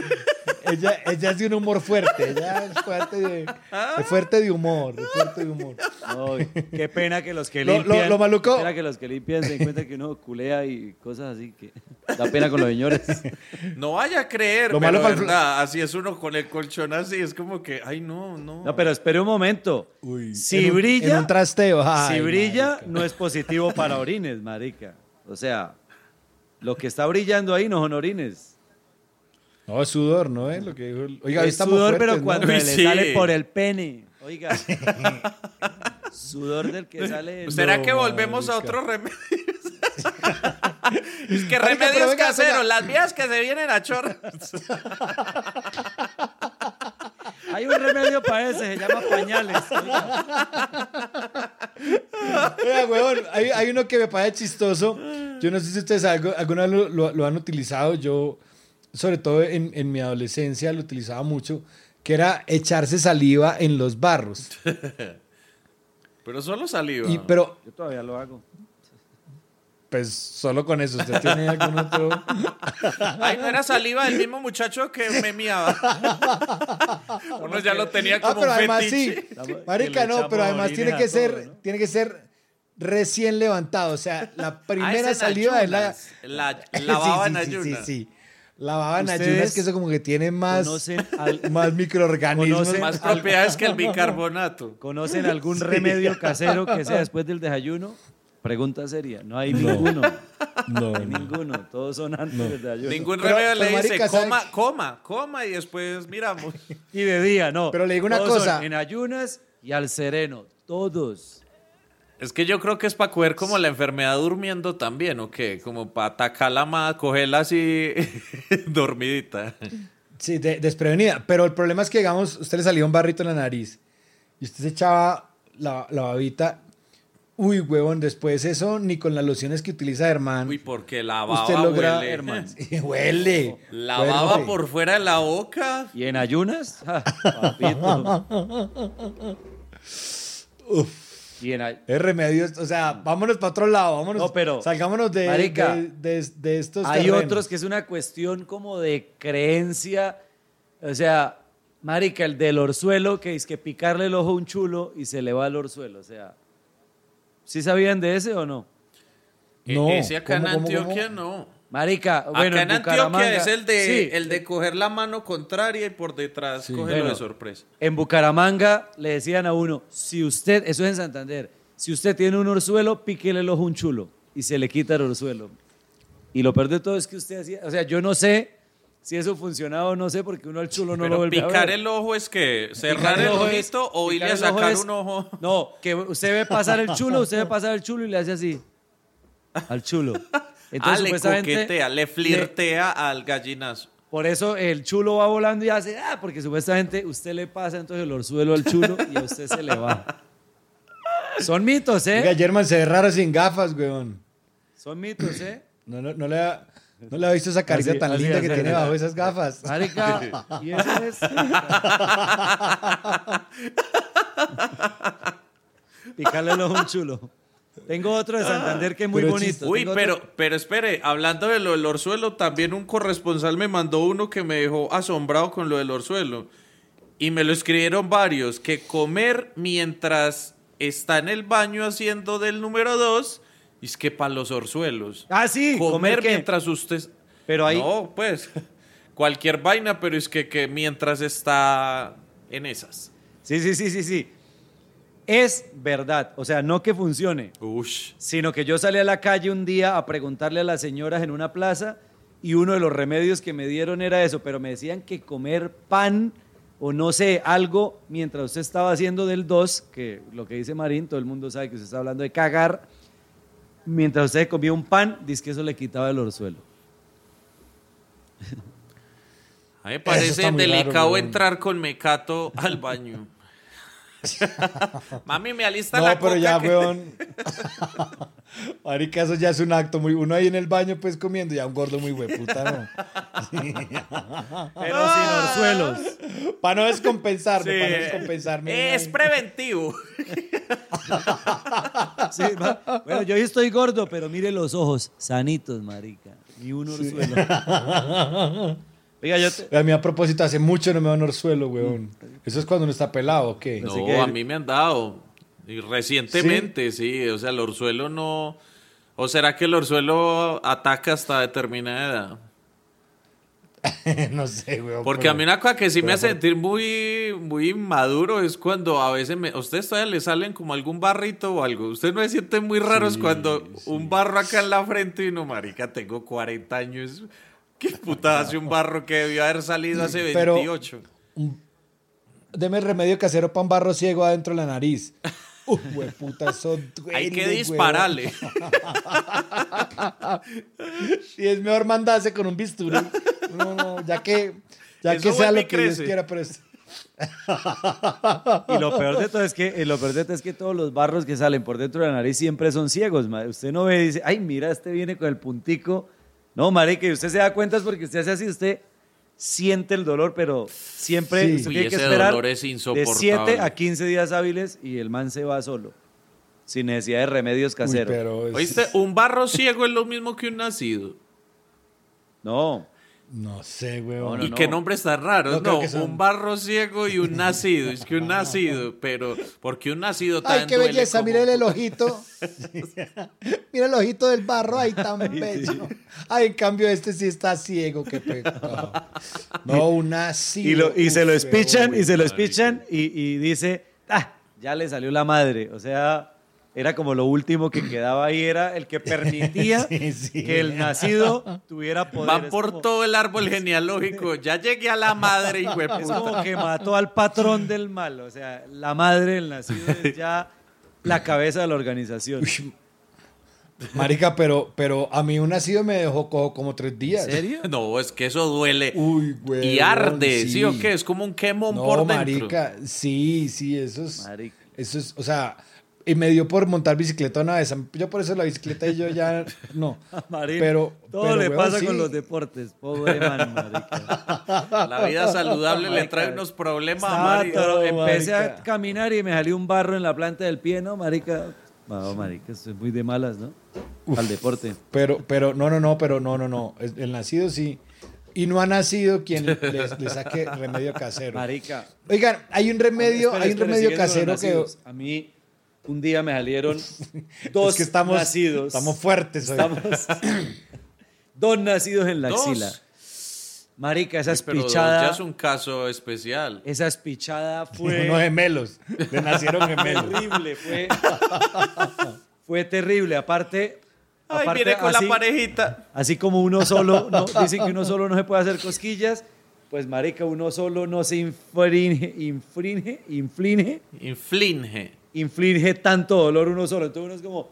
Ella, ella es de un humor fuerte, ella es fuerte de, de fuerte de humor, de fuerte de humor. no, qué pena que los que Lo- lo- limpian. lo maluco- Qué pena que los que limpian se den cuenta que uno culea y cosas así que da pena con los señores. No vaya a creer, Lo pero malo verdad, así es uno con el colchón así, es como que, ay, no, no. No, pero espere un momento. si En un- brilla, En un trasteo. si ay, brilla, marica. no es positivo para orines, marica. O sea, lo que está brillando ahí no son orines. No, es sudor, ¿no? es Lo que dijo el- Oiga, hoy es estamos sudor, fuertes, pero ¿no? cuando Uy, le sí. sale por el pene. Oiga. sudor del que sale. ¿Será No, que volvemos a marica. otros remedios? es que Marica, remedios venga, caseros, venga. las vías que se vienen a chorro. Hay un remedio para ese, se llama pañales. Oiga. Huevón, hay, hay uno que me parece chistoso. Yo no sé si ustedes algo- alguna vez lo, lo- lo han utilizado. Yo, sobre todo en, en mi adolescencia, lo utilizaba mucho, que era echarse saliva en los barros. Pero solo saliva. Y, pero, Yo todavía lo hago. Pues, solo con eso. ¿Usted tiene algún otro? Ay, no era saliva del mismo muchacho que me miaba. Uno ya lo tenía Ah, como pero un además fetiche. sí. Marica, no, pero además tiene a que todo, ser, ¿no? tiene que ser recién levantado. O sea, la Ah, primera en saliva es la... La, la baba en sí, sí, sí, ayunas. sí, sí. La baba en ¿Ustedes ayunas, que eso como que tiene más, ¿Conocen, al- más microorganismos. conocen- Más propiedades que el bicarbonato. ¿Conocen algún remedio casero que sea después del desayuno? Pregunta seria. No hay ninguno. No, No hay ninguno. Todos son antes del desayuno. Ningún Pero- remedio pero, le dice, marica, ¿sabe coma, coma, coma y después miramos. Y de día, no. Pero le digo una Todos son cosa. En ayunas y al sereno. Todos. Es que yo creo que es para coger como la enfermedad durmiendo también, ¿o qué? Como para atacarla más, cogerla así dormidita. Sí, de- desprevenida. Pero el problema es que, digamos, usted le salía un barrito en la nariz y usted se echaba la, la babita. Uy, huevón, después eso ni con las lociones que utiliza Germán. Uy, porque la baba usted logra. huele. hermano. Sí, huele. La Huele. baba por fuera de la boca. ¿Y en ayunas? Ja, papito. Y en ay- Es remedio, o sea, vámonos para otro lado, vámonos. No, pero, Salgámonos de, marica, de, de- de estos Hay terrenos. otros que es una cuestión como de creencia. O sea, marica, el del orzuelo, que es que picarle el ojo a un chulo y se le va el orzuelo. O sea, ¿sí sabían de ese o no? E- No, Ese acá en ¿cómo, cómo, Antioquia cómo? no. Marica, bueno, acá en, Antioquia es el de, Sí, el de coger la mano contraria y por detrás cogerlo Bueno. de sorpresa. En Bucaramanga le decían a uno, si usted, eso es en Santander, si usted tiene un orzuelo, píquele el ojo un chulo y se le quita el orzuelo. Y lo peor de todo es que usted hacía, o sea, yo no sé si eso funcionaba o no sé, porque uno al chulo no lo vuelve a picar el ojo es que cerrar el ojo es- ojito o irle a sacar es- un ojo. No, que usted ve pasar el chulo, usted ve pasar el chulo y le hace así al chulo. ah, le supuestamente, coquetea, le le- flirtea al gallinazo. por eso el chulo va volando y hace, ah, porque supuestamente usted le pasa entonces el orzuelo al chulo y a usted se le va. Son mitos, Oiga, ¿eh? Germán se ve raro sin gafas, weón. Son mitos, ¿eh? No, no, no le ha, no le ha visto esa carita Así- tan así, linda así, que tiene bajo esas gafas. Marica, y eso es. Picarle el ojo un chulo. Tengo otro de Santander que es muy Pero bonito. Uy, otro- pero, pero espere, hablando de lo del orzuelo, también un corresponsal me mandó uno que me dejó asombrado con lo del orzuelo. Y me lo escribieron varios, que comer mientras está en el baño haciendo del número dos, es que para los orzuelos. Ah, sí, comer, mientras usted... Pero ahí- No, pues, cualquier vaina, pero es que, que mientras está en esas. Sí, sí, sí, sí, sí. Es verdad. O sea, no que funcione, Ush. sino que yo salí a la calle un día a preguntarle a las señoras en una plaza y uno de los remedios que me dieron era eso, pero me decían que comer pan o no sé, algo mientras usted estaba haciendo del 2, que lo que dice Marín, todo el mundo sabe que usted está hablando de cagar, mientras usted comía un pan, dice que eso le quitaba el orzuelo. A mí me parece raro, delicado entrar con mecato al baño. Mami, me alista No, la pero coca ya, que- weón. Marica, eso ya es un acto muy. Uno ahí en el baño, pues comiendo, ya un gordo muy hueputa, ¿no? Pero sin orzuelos. Para no descompensarme, Sí. para no descompensarme. Es preventivo. Sí. Bueno, yo hoy estoy gordo, pero mire los ojos, sanitos, marica. Ni un orzuelo. Oiga, yo te- A mí a propósito, hace mucho no me da un orzuelo, weón. Eso es cuando uno está pelado, ¿o qué? No, Así que- a mí me han dado. Y recientemente, sí. O sea, el orzuelo no. ¿O será que el orzuelo ataca hasta determinada edad? no sé, weón. Porque pero- a mí una cosa que sí me hace sentir muy, muy inmaduro es cuando a veces me, a ustedes todavía le salen como algún barrito o algo. Ustedes no se sienten muy raros cuando un barro acá en la frente y no, marica, tengo 40 años. ¿Qué puta hace un barro que debió haber salido hace Pero- 28? Deme remedio casero para un barro ciego adentro de la nariz. Uy, hueputa, eso Hay que duele, dispararle. Y es mejor mandarse con un bisturí. No, no, ya que, ya Eso que sea lo que Dios quiera, pero es- Y lo peor de todo es que, eh, lo peor de todo es que todos los barros que salen por dentro de la nariz siempre son ciegos. ma. Usted no ve y dice, ay, mira, este viene con el puntico. No, marica, y usted se da cuenta es porque usted hace así, usted siente el dolor, pero siempre Sí. usted Uy, tiene que ese esperar dolor es de insoportable. 7 a 15 días hábiles y el man se va solo, sin necesidad de remedios Uy, caseros. pero es- ¿Oíste? Un barro ciego es lo mismo que un nacido. No, No sé, weón. No, ¿Y no. qué nombres tan raros? No, son- un barro ciego y un nacido. Es que un nacido, pero porque un nacido Ay, también qué duele belleza, como- mire el ojito. mira el ojito del barro, ay, tan bello. Ay, en cambio, este sí está ciego, qué pecado. No, un nacido. y, lo- y se lo espichan, y se lo espichan, y, y dice, ah, ya le salió la madre. O sea, era como lo último que quedaba ahí, era el que permitía Sí, sí. que el nacido tuviera poder. Van por como- todo el árbol genealógico. Ya llegué a la madre, de Es como que mató al patrón del mal. O sea, la madre del nacido es ya la cabeza de la organización. Marica, pero, pero a mí un nacido me dejó cojo como tres días. ¿En serio? No, es que eso duele. Uy, güey. y arde, ¿sí. o qué? Es como un quemón No, por dentro. marica, sí, sí, eso es... Marica. Eso es, o sea, Y me dio por montar bicicleta una vez. Yo por eso la bicicleta y yo ya no. Marín, Pero todo pero, le weón, pasa sí. con los deportes. Pobre man, marica. La vida saludable le trae unos problemas a Ah, Mari. pero No, empecé marica. a caminar y me salió un barro en la planta del pie, ¿no, marica? No, marica, estoy muy de malas, ¿no? Al deporte. Pero, pero, no, no, no, pero no, no, no. Es- El nacido sí. Y no ha nacido quien le, le saque remedio casero. Marica. Oigan, hay un remedio, hay un remedio casero que. A mí, un día me salieron dos es que estamos, nacidos. estamos fuertes hoy. Estamos- dos nacidos en la Dos. axila. Marica, esa espichada. ya es un caso especial. Esa espichada fue. Unos gemelos. Le nacieron gemelos. terrible, fue. fue terrible. Aparte. Ay, aparte, viene con así- la parejita. Así como uno solo, no, dicen que uno solo no se puede hacer cosquillas, pues marica, uno solo no se infringe, infringe, inflige, Inflige. Inflige tanto dolor uno solo. Entonces uno es como,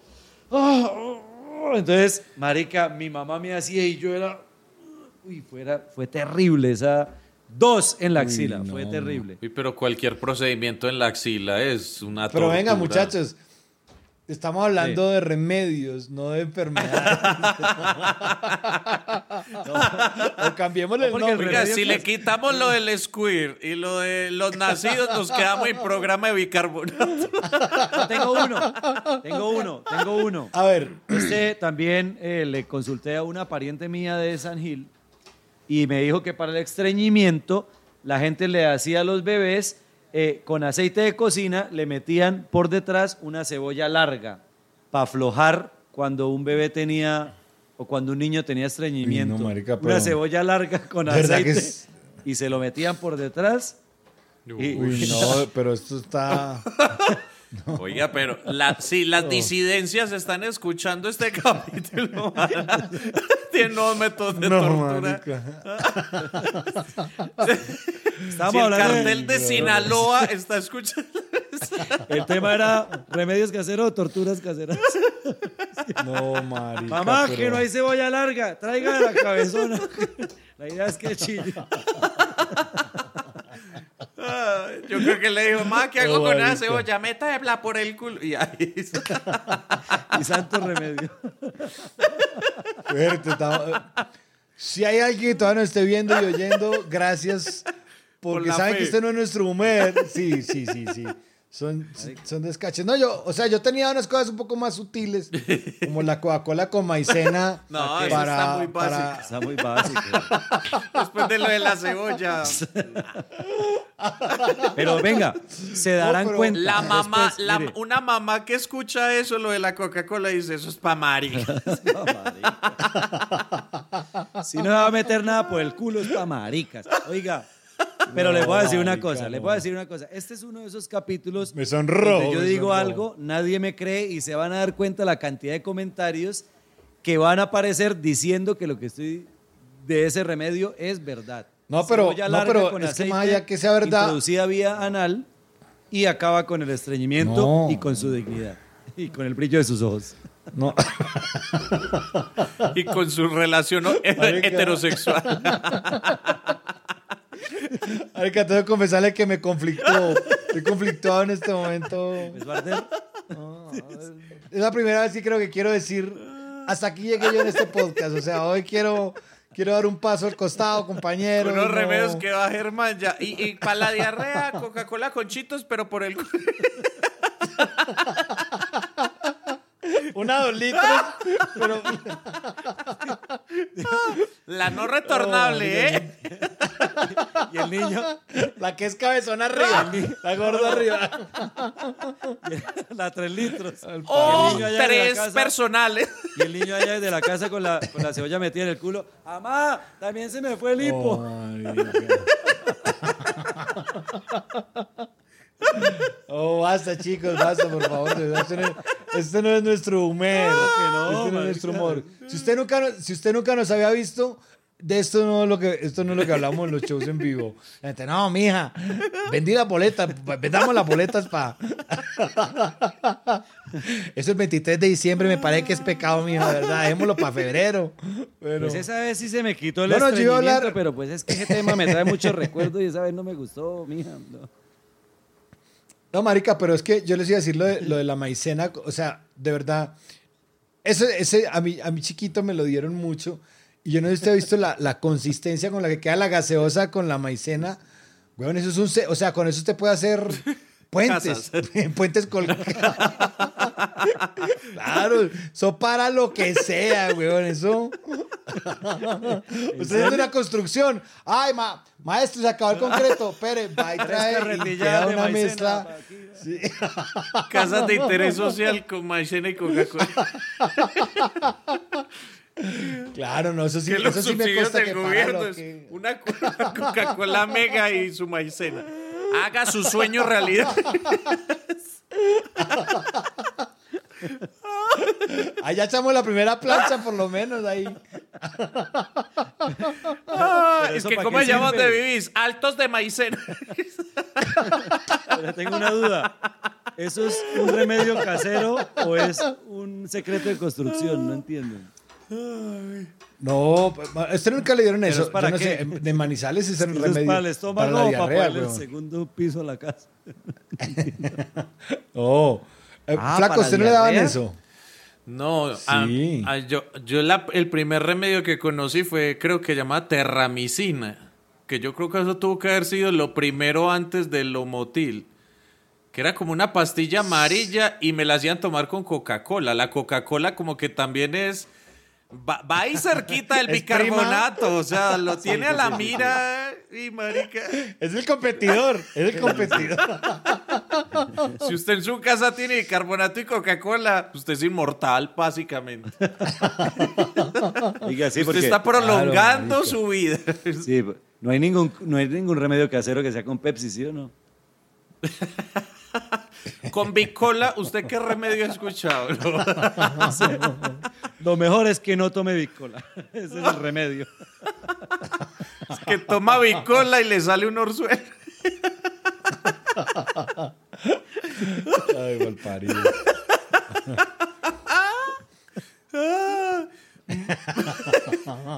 "Ah, ah". entonces, marica, mi mamá me hacía y yo era, uy, fuera, fue terrible esa, dos en la axila, fue terrible. Uy, pero cualquier procedimiento en la axila es una Pero venga, muchachos. Estamos hablando de remedios, no de enfermedades. o cambiémosle el nombre. Oiga, si le quitamos lo del squirt y lo de los nacidos, nos quedamos en programa de bicarbonato. No, tengo uno, tengo uno, tengo uno. A ver, Este también eh, le consulté a una pariente mía de San Gil y me dijo que para el estreñimiento la gente le hacía a los bebés eh, con aceite de cocina, le metían por detrás una cebolla larga para aflojar cuando un bebé tenía o cuando un niño tenía estreñimiento. Uy, no, marica, Una cebolla larga con ¿Verdad que aceite es- y se lo metían por detrás. y- uy, no, pero esto está. Oiga, pero la, si las disidencias están escuchando este capítulo, tienen nuevos métodos de No, tortura. Estábamos Si el de- cartel de Sinaloa está escuchando. el tema era remedios caseros o torturas caseras. No, marica. Mamá, pero- que no hay cebolla larga, traiga la cabezona. La idea es que chille. Yo creo que le dijo, ma, ¿qué hago No, con esa marica. cebolla? Métamela por el culo. Y ahí. Y santo remedio. Fuerte, estamos- Si hay alguien que todavía nos esté viendo y oyendo, gracias. Porque saben fe. que este no es nuestro humor. Sí, sí, sí, sí. Son, son descaches. No, yo, o sea, yo tenía unas cosas un poco más sutiles, como la Coca-Cola con maicena. No, eso está muy básico. Está muy básico. Después de lo de la cebolla. Pero venga, se darán cuenta. La mamá, después, la- mire, una mamá que escucha eso, lo de la Coca-Cola, dice, eso es pa' Mari. si no va a meter nada por el culo, es para maricas. Oiga, pero les voy a decir una marica, cosa, no. les voy a decir una cosa. Este es uno de esos capítulos Me sonrojo, donde yo me digo sonrojo. algo, nadie me cree y se van a dar cuenta la cantidad de comentarios que van a aparecer diciendo que lo que estoy de ese remedio es verdad. No, pero- no, pero con es que aceite, más allá que sea verdad- Introducida vía anal y acaba con el estreñimiento No. y con su dignidad y con el brillo de sus ojos. No. Y con su relación heterosexual. Marica, tengo que confesarle que me conflictó. Estoy conflictuado en este momento. ¿Es Barter? Es la primera vez que creo que quiero decir, hasta aquí llegué yo en este podcast. O sea, hoy quiero, quiero dar un paso al costado, compañero. Unos no. remedios que va Germán ya. Y, y para la diarrea, Coca-Cola con chitos, pero por el... Una dos litros. pero La no retornable, ¿eh? Y el niño, la que es cabezón arriba. La gorda arriba. la 3 litros. O Y el niño allá de la tres casa- personales. Y el niño allá desde la casa con la, con la cebolla metida en el culo. ¡Amá! También se me fue el hipo. Oh, basta, chicos, basta, por favor. Este no, este no es nuestro humor. no, este no es nuestro humor. Si usted, nunca, si usted nunca nos había visto, de esto no es lo que, esto no es lo que hablamos en los shows en vivo. La gente, no, mija, vendí las boletas, vendamos las boletas para. Eso el 23 de diciembre me parece que es pecado, mija, verdad. Dejémoslo para febrero. Pero... Pues esa vez sí se me quitó el Bueno, yo hablar- pero pues es que ese tema me trae muchos recuerdos y esa vez no me gustó, mija. no. No, marica, pero es que yo les iba a decir lo de, lo de la maicena, o sea, de verdad, eso, ese a mi, a mi chiquito me lo dieron mucho y yo no sé si usted ha visto la, la consistencia con la que queda la gaseosa con la maicena. Weón, eso es un, o sea, con eso usted puede hacer puentes, puentes colgados. Claro, eso para lo que sea, weón, eso. Usted hace una construcción. Ay, ma, maestro, se acabó el concreto. Pere, va y trae y queda una mezcla. Sí. Casas de interés social con maicena y Coca-Cola. Claro, no, eso sí, que eso sí me cuesta del que gobierno lo es que- una Coca-Cola mega y su maicena. Haga su sueño realidad. Allá echamos la primera plancha, por lo menos, ahí. Ah, es que ¿pa' ¿cómo qué se llama sirve? donde vivís? Altos de maicena. Pero tengo una duda. ¿Eso es un remedio casero o es un secreto de construcción? No entiendo. No, este nunca le dieron eso. es para Yo no qué? sé, de manizales es ¿Eso remedio es para el estómago para la para diarrea, ponerle el segundo piso a la casa? Oh. Eh, Ah, Flaco, ¿usted no le daban eso? No, a- Sí. a- yo, yo la- el primer remedio que conocí fue, creo que llamaba terramicina, que yo creo que eso tuvo que haber sido lo primero antes del lomotil, que era como una pastilla amarilla y me la hacían tomar con Coca-Cola. La Coca-Cola como que también es... Va, va ahí cerquita del Es bicarbonato, o sea, lo tiene a la mira y marica. Es el competidor, es el competidor. Si usted en su casa tiene bicarbonato y Coca-Cola, usted es inmortal, básicamente. Oiga, sí, usted porque está prolongando su vida. sí, no, hay ningún, no hay ningún remedio casero que sea con Pepsi, ¿sí o no? Con Bicola, ¿usted qué remedio ha escuchado? Lo mejor es que no tome Bicola. Ese es el remedio. que toma Bicola y le sale un orzuelo. Ay, mal parido.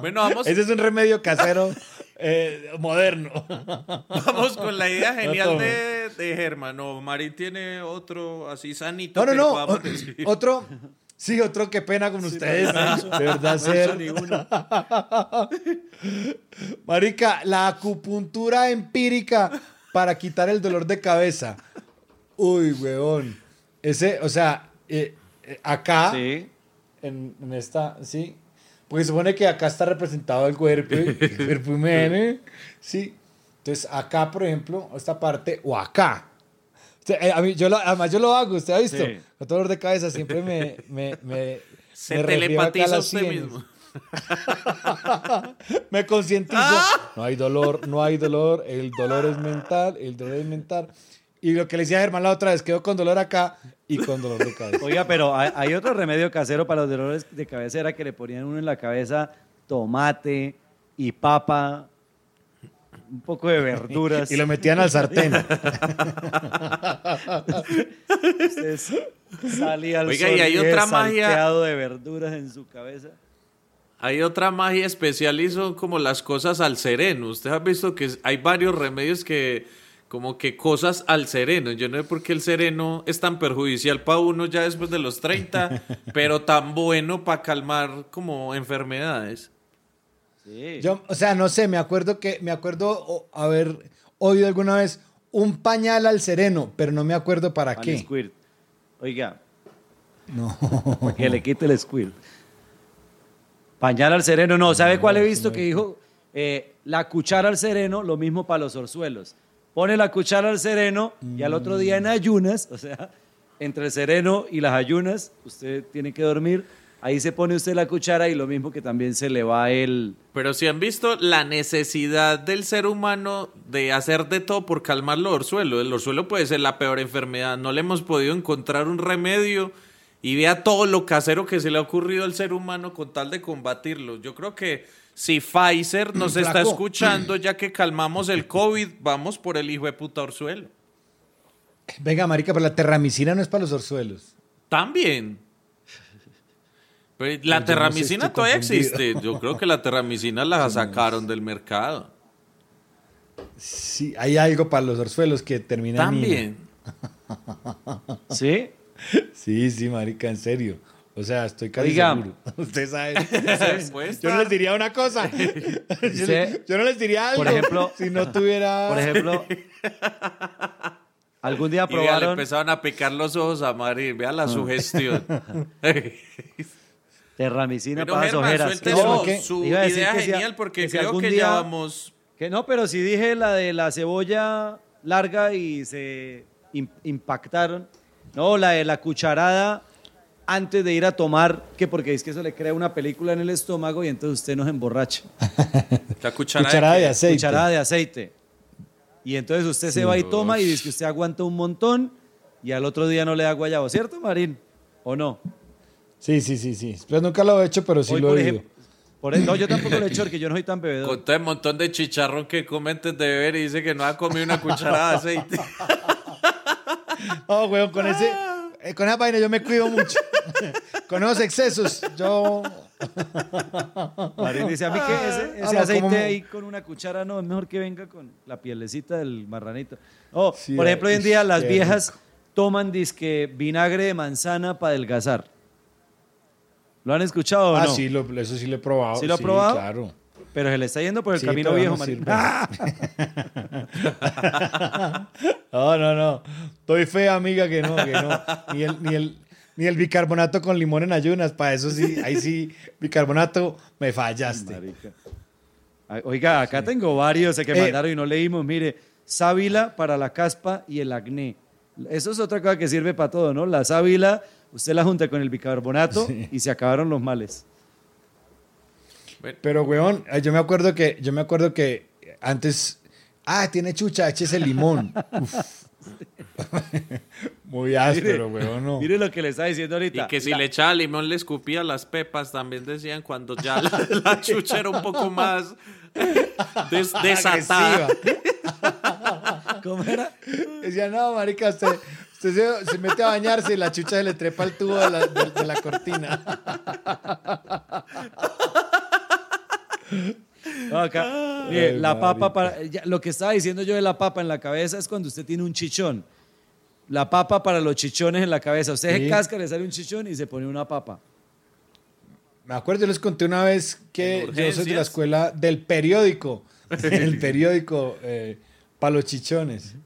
Bueno, vamos, Ese es un remedio casero eh, moderno. vamos con la idea genial de, de Germán. No, Marín tiene otro así sanito. No, no, que no. Otro. Sí, otro, qué pena con ustedes. De verdad, ser. Ni uno. Marica, la acupuntura empírica para quitar el dolor de cabeza. Uy, weón. Ese, o sea, eh, eh, acá, Sí. en, en esta, sí. Porque se supone que acá está representado el cuerpo, el cuerpo humano, sí. Entonces, acá, por ejemplo, esta parte, o acá. Usted, eh, a mí, yo lo- además, yo lo hago, ¿usted ha visto? Sí. Con dolor de cabeza siempre me, me, me, Se me telepatiza usted sienes. mismo. Me concientizo. No hay dolor, no hay dolor. El dolor es mental, el dolor es mental. Y lo que le decía a Germán la otra vez, quedó con dolor acá y con dolor de cabeza. Oiga, pero hay, hay otro remedio casero para los dolores de cabeza, era que le ponían uno en la cabeza tomate y papa, un poco de verduras. Y lo metían al sartén. Entonces, salía al Oiga, sol y hay otra magia- salteado de verduras en su cabeza. Hay otra magia especial y son como las cosas al sereno. Usted ha visto que hay varios remedios que, como que cosas al sereno. Yo no sé por qué el sereno es tan perjudicial para uno ya después de los 30, pero tan bueno para calmar como enfermedades. Sí. Yo, o sea, no sé, me acuerdo que, me acuerdo haber oído alguna vez un pañal al sereno, pero no me acuerdo para qué. squirt. Oiga, No. para que le quite el squirt. Pañal al sereno, no. ¿Sabe cuál he visto que dijo? Eh, la cuchara al sereno, lo mismo para los orzuelos. Pone la cuchara al sereno y al otro día en ayunas, o sea, entre el sereno y las ayunas, usted tiene que dormir. Ahí se pone usted la cuchara y lo mismo que también se le va el... Pero si han visto la necesidad del ser humano de hacer de todo por calmar el orzuelo. El orzuelo puede ser la peor enfermedad. No le hemos podido encontrar un remedio y vea todo lo casero que se le ha ocurrido al ser humano con tal de combatirlo. Yo creo que si Pfizer nos está escuchando, ya que calmamos el COVID, vamos por el hijo de puta orzuelo. Venga, marica, pero la terramicina no es para los orzuelos. También. Pero la no sé, terramicina estoy todavía confundido. existe. Yo creo que la terramicina la sacaron del mercado. Sí, hay algo para los orzuelos que termina en ina. También. ¿Sí? Sí, sí, marica, en serio. O sea, estoy casi Oiga. seguro. Usted sabe. Puede Yo no les diría una cosa. Yo, Usted- yo no les diría algo. Por ejemplo- si no tuviera. Por ejemplo, algún día Y vea, le probaron. empezaron a picar los ojos a Marín. Vea la sugestión. Terramicina para las ojeras. suelte No, su, Iba a decir idea que si genial porque que si creo algún que día- ya vamos... Que no, pero si dije la de la cebolla larga y se im- impactaron. No, la de la cucharada antes de ir a tomar, que porque es que eso le crea una película en el estómago y entonces usted nos emborracha. La cucharada, Cucharada de aceite. Cucharada de aceite. Y entonces usted se va y toma y dice que usted aguanta un montón y al otro día no le da guayabo, ¿cierto, Marín? ¿O no? Sí, sí, sí, sí. Pues nunca lo he hecho, pero sí Hoy, lo he oído. por no, yo tampoco lo he hecho porque yo no soy tan bebedor. Con todo el montón de chicharrón que come antes de beber y dice que no ha comido una cucharada de aceite. Oh, weón, con ese. Eh, con esa vaina yo me cuido mucho. con esos excesos, yo. Marín dice a mí que ese, ese Ah, no, aceite ahí con una cuchara no, es mejor que venga con la pielecita del marranito. Oh, Sí, por ejemplo, hoy en día las viejas toman disque vinagre de manzana para adelgazar. ¿Lo han escuchado o ah, no? sí, lo- eso sí lo he probado. ¿Sí lo ha probado? Claro. Pero se le está yendo por el Sí, camino viejo, no. No, no, no. Estoy fea, amiga, que no, que no. Ni el, ni el, ni el bicarbonato con limón en ayunas. Para eso sí, ahí sí, bicarbonato, me fallaste. Marica. Oiga, acá tengo varios que Eh, mandaron y no leímos. Mire, sábila para la caspa y el acné. Eso es otra cosa que sirve para todo, ¿no? La sábila, usted la junta con el bicarbonato y se acabaron los males. Pero, weón, eh, yo me acuerdo que, yo me acuerdo que antes, ah, tiene chucha, échese limón. Uf. Muy áspero, weón, no. Mire lo que le está diciendo ahorita. Y que si La- le echaba limón le escupía las pepas, también decían cuando ya la, la chucha era un poco más des- desatada. ¿Cómo era? Decía, no, marica, usted, usted se, se mete a bañarse y la chucha se le trepa al tubo de la, de- de la cortina. No, acá, mire, la papa para. ya, lo que estaba diciendo yo de la papa en la cabeza es cuando usted tiene un chichón. La papa para los chichones en la cabeza. Usted Sí. se casca, le sale un chichón y se pone una papa. Me acuerdo, yo les conté una vez que ¿En yo soy de la escuela del periódico. El periódico eh, para los chichones.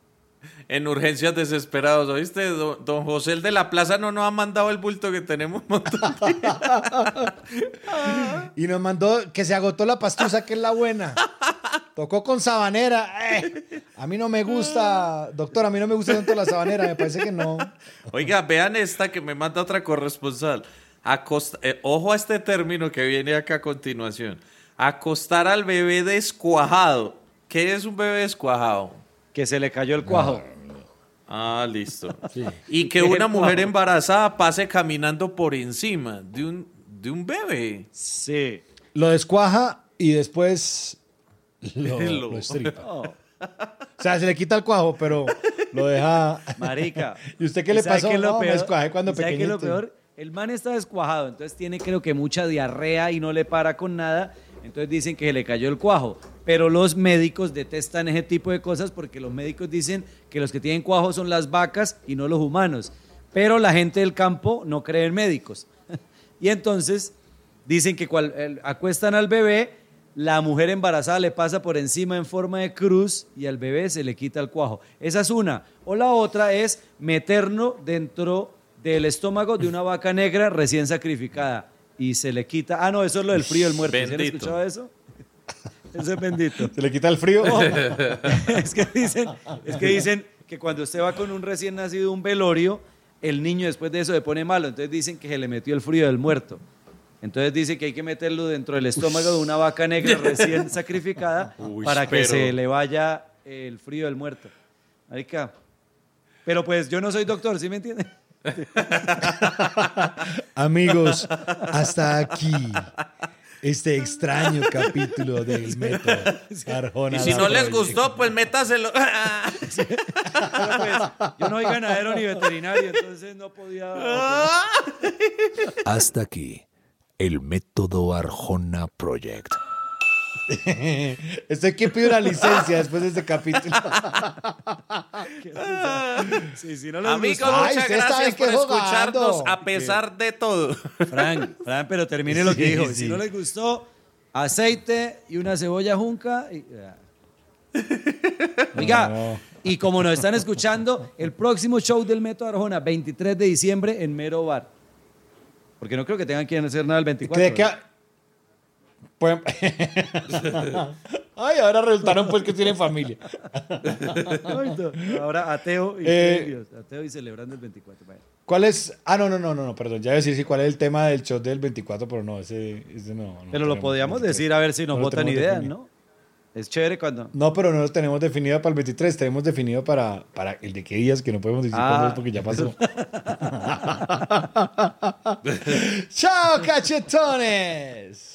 En urgencias desesperados, ¿oíste? Don, don José el de la plaza no nos ha mandado el bulto que tenemos. Y nos mandó que se agotó la pastusa, que es la buena. Tocó con sabanera. Eh, a mí no me gusta, doctor, a mí no me gusta tanto la sabanera, me parece que no. Oiga, vean esta que me manda otra corresponsal. Acost- eh, ojo a este término que viene acá a continuación. Acostar al bebé descuajado. ¿Qué es un bebé descuajado? Que se le cayó el cuajo. Ah, listo. Y que una mujer embarazada pase caminando por encima de un, de un bebé. Sí. Lo descuaja y después lo, Lo- lo estripa. Oh, O sea, se le quita el cuajo, pero lo deja. marica. ¿Y usted qué le pasó? qué es lo No, me peor? descuajé cuando ¿Y sabe qué es lo peor? El man está descuajado, entonces tiene creo que mucha diarrea y no le para con nada. Entonces dicen que se le cayó el cuajo. Pero los médicos detestan ese tipo de cosas porque los médicos dicen que los que tienen cuajo son las vacas y no los humanos. Pero la gente del campo no cree en médicos. y entonces dicen que acuestan al bebé, la mujer embarazada le pasa por encima en forma de cruz y al bebé se le quita el cuajo. Esa es una. O la otra es meterlo dentro del estómago de una vaca negra recién sacrificada y se le quita. Ah, no, eso es lo del frío del muerto. ¿Sí han escuchado eso? Eso es bendito. Se le quita el frío. es, que dicen, es que dicen que cuando usted va con un recién nacido a un velorio, el niño después de eso se pone malo. Entonces dicen que se le metió el frío del muerto. Entonces dice que hay que meterlo dentro del estómago de una vaca negra recién sacrificada Uy, para que pero- se le vaya el frío del muerto. Marica. Pero pues yo no soy doctor, ¿sí me entiende? Amigos, hasta aquí este extraño capítulo del método Arjona Y si no les gustó, pues métaselo. Pero pues yo no soy ganadero ni veterinario, entonces no podía... Hasta aquí el método Arjona Project. Estoy que pide una licencia después de este capítulo. Sí, si no les Amigos, gustó- Ay, muchas ustedes saben gracias que por jugando. escucharnos a pesar de todo. Fran, Fran, pero termine lo que Sí, dijo. sí. Si no les gustó, aceite y una cebolla junca. y- Oiga, No. y como nos están escuchando, el próximo show del Método Arjona, 23 de diciembre en Mero Bar. Porque no creo que tengan que hacer nada el 24. ¿De qué? Ay, ahora resultaron pues que tienen familia. No. Ahora ateo y, Eh, ateo y celebrando el 24. Bueno. ¿Cuál es? Ah, no, no, no, no, no, perdón. Ya decir sí, cuál es el tema del show del 24, pero no, ese, ese no. no Pero lo podíamos 23. decir a ver si nos No votan tenemos ideas, definido. ¿no? Es chévere cuando. No, pero no lo tenemos definido para el 23, tenemos definido para, para el de qué días, que no podemos decir Ah. porque ya pasó. ¡Chao, cachetones!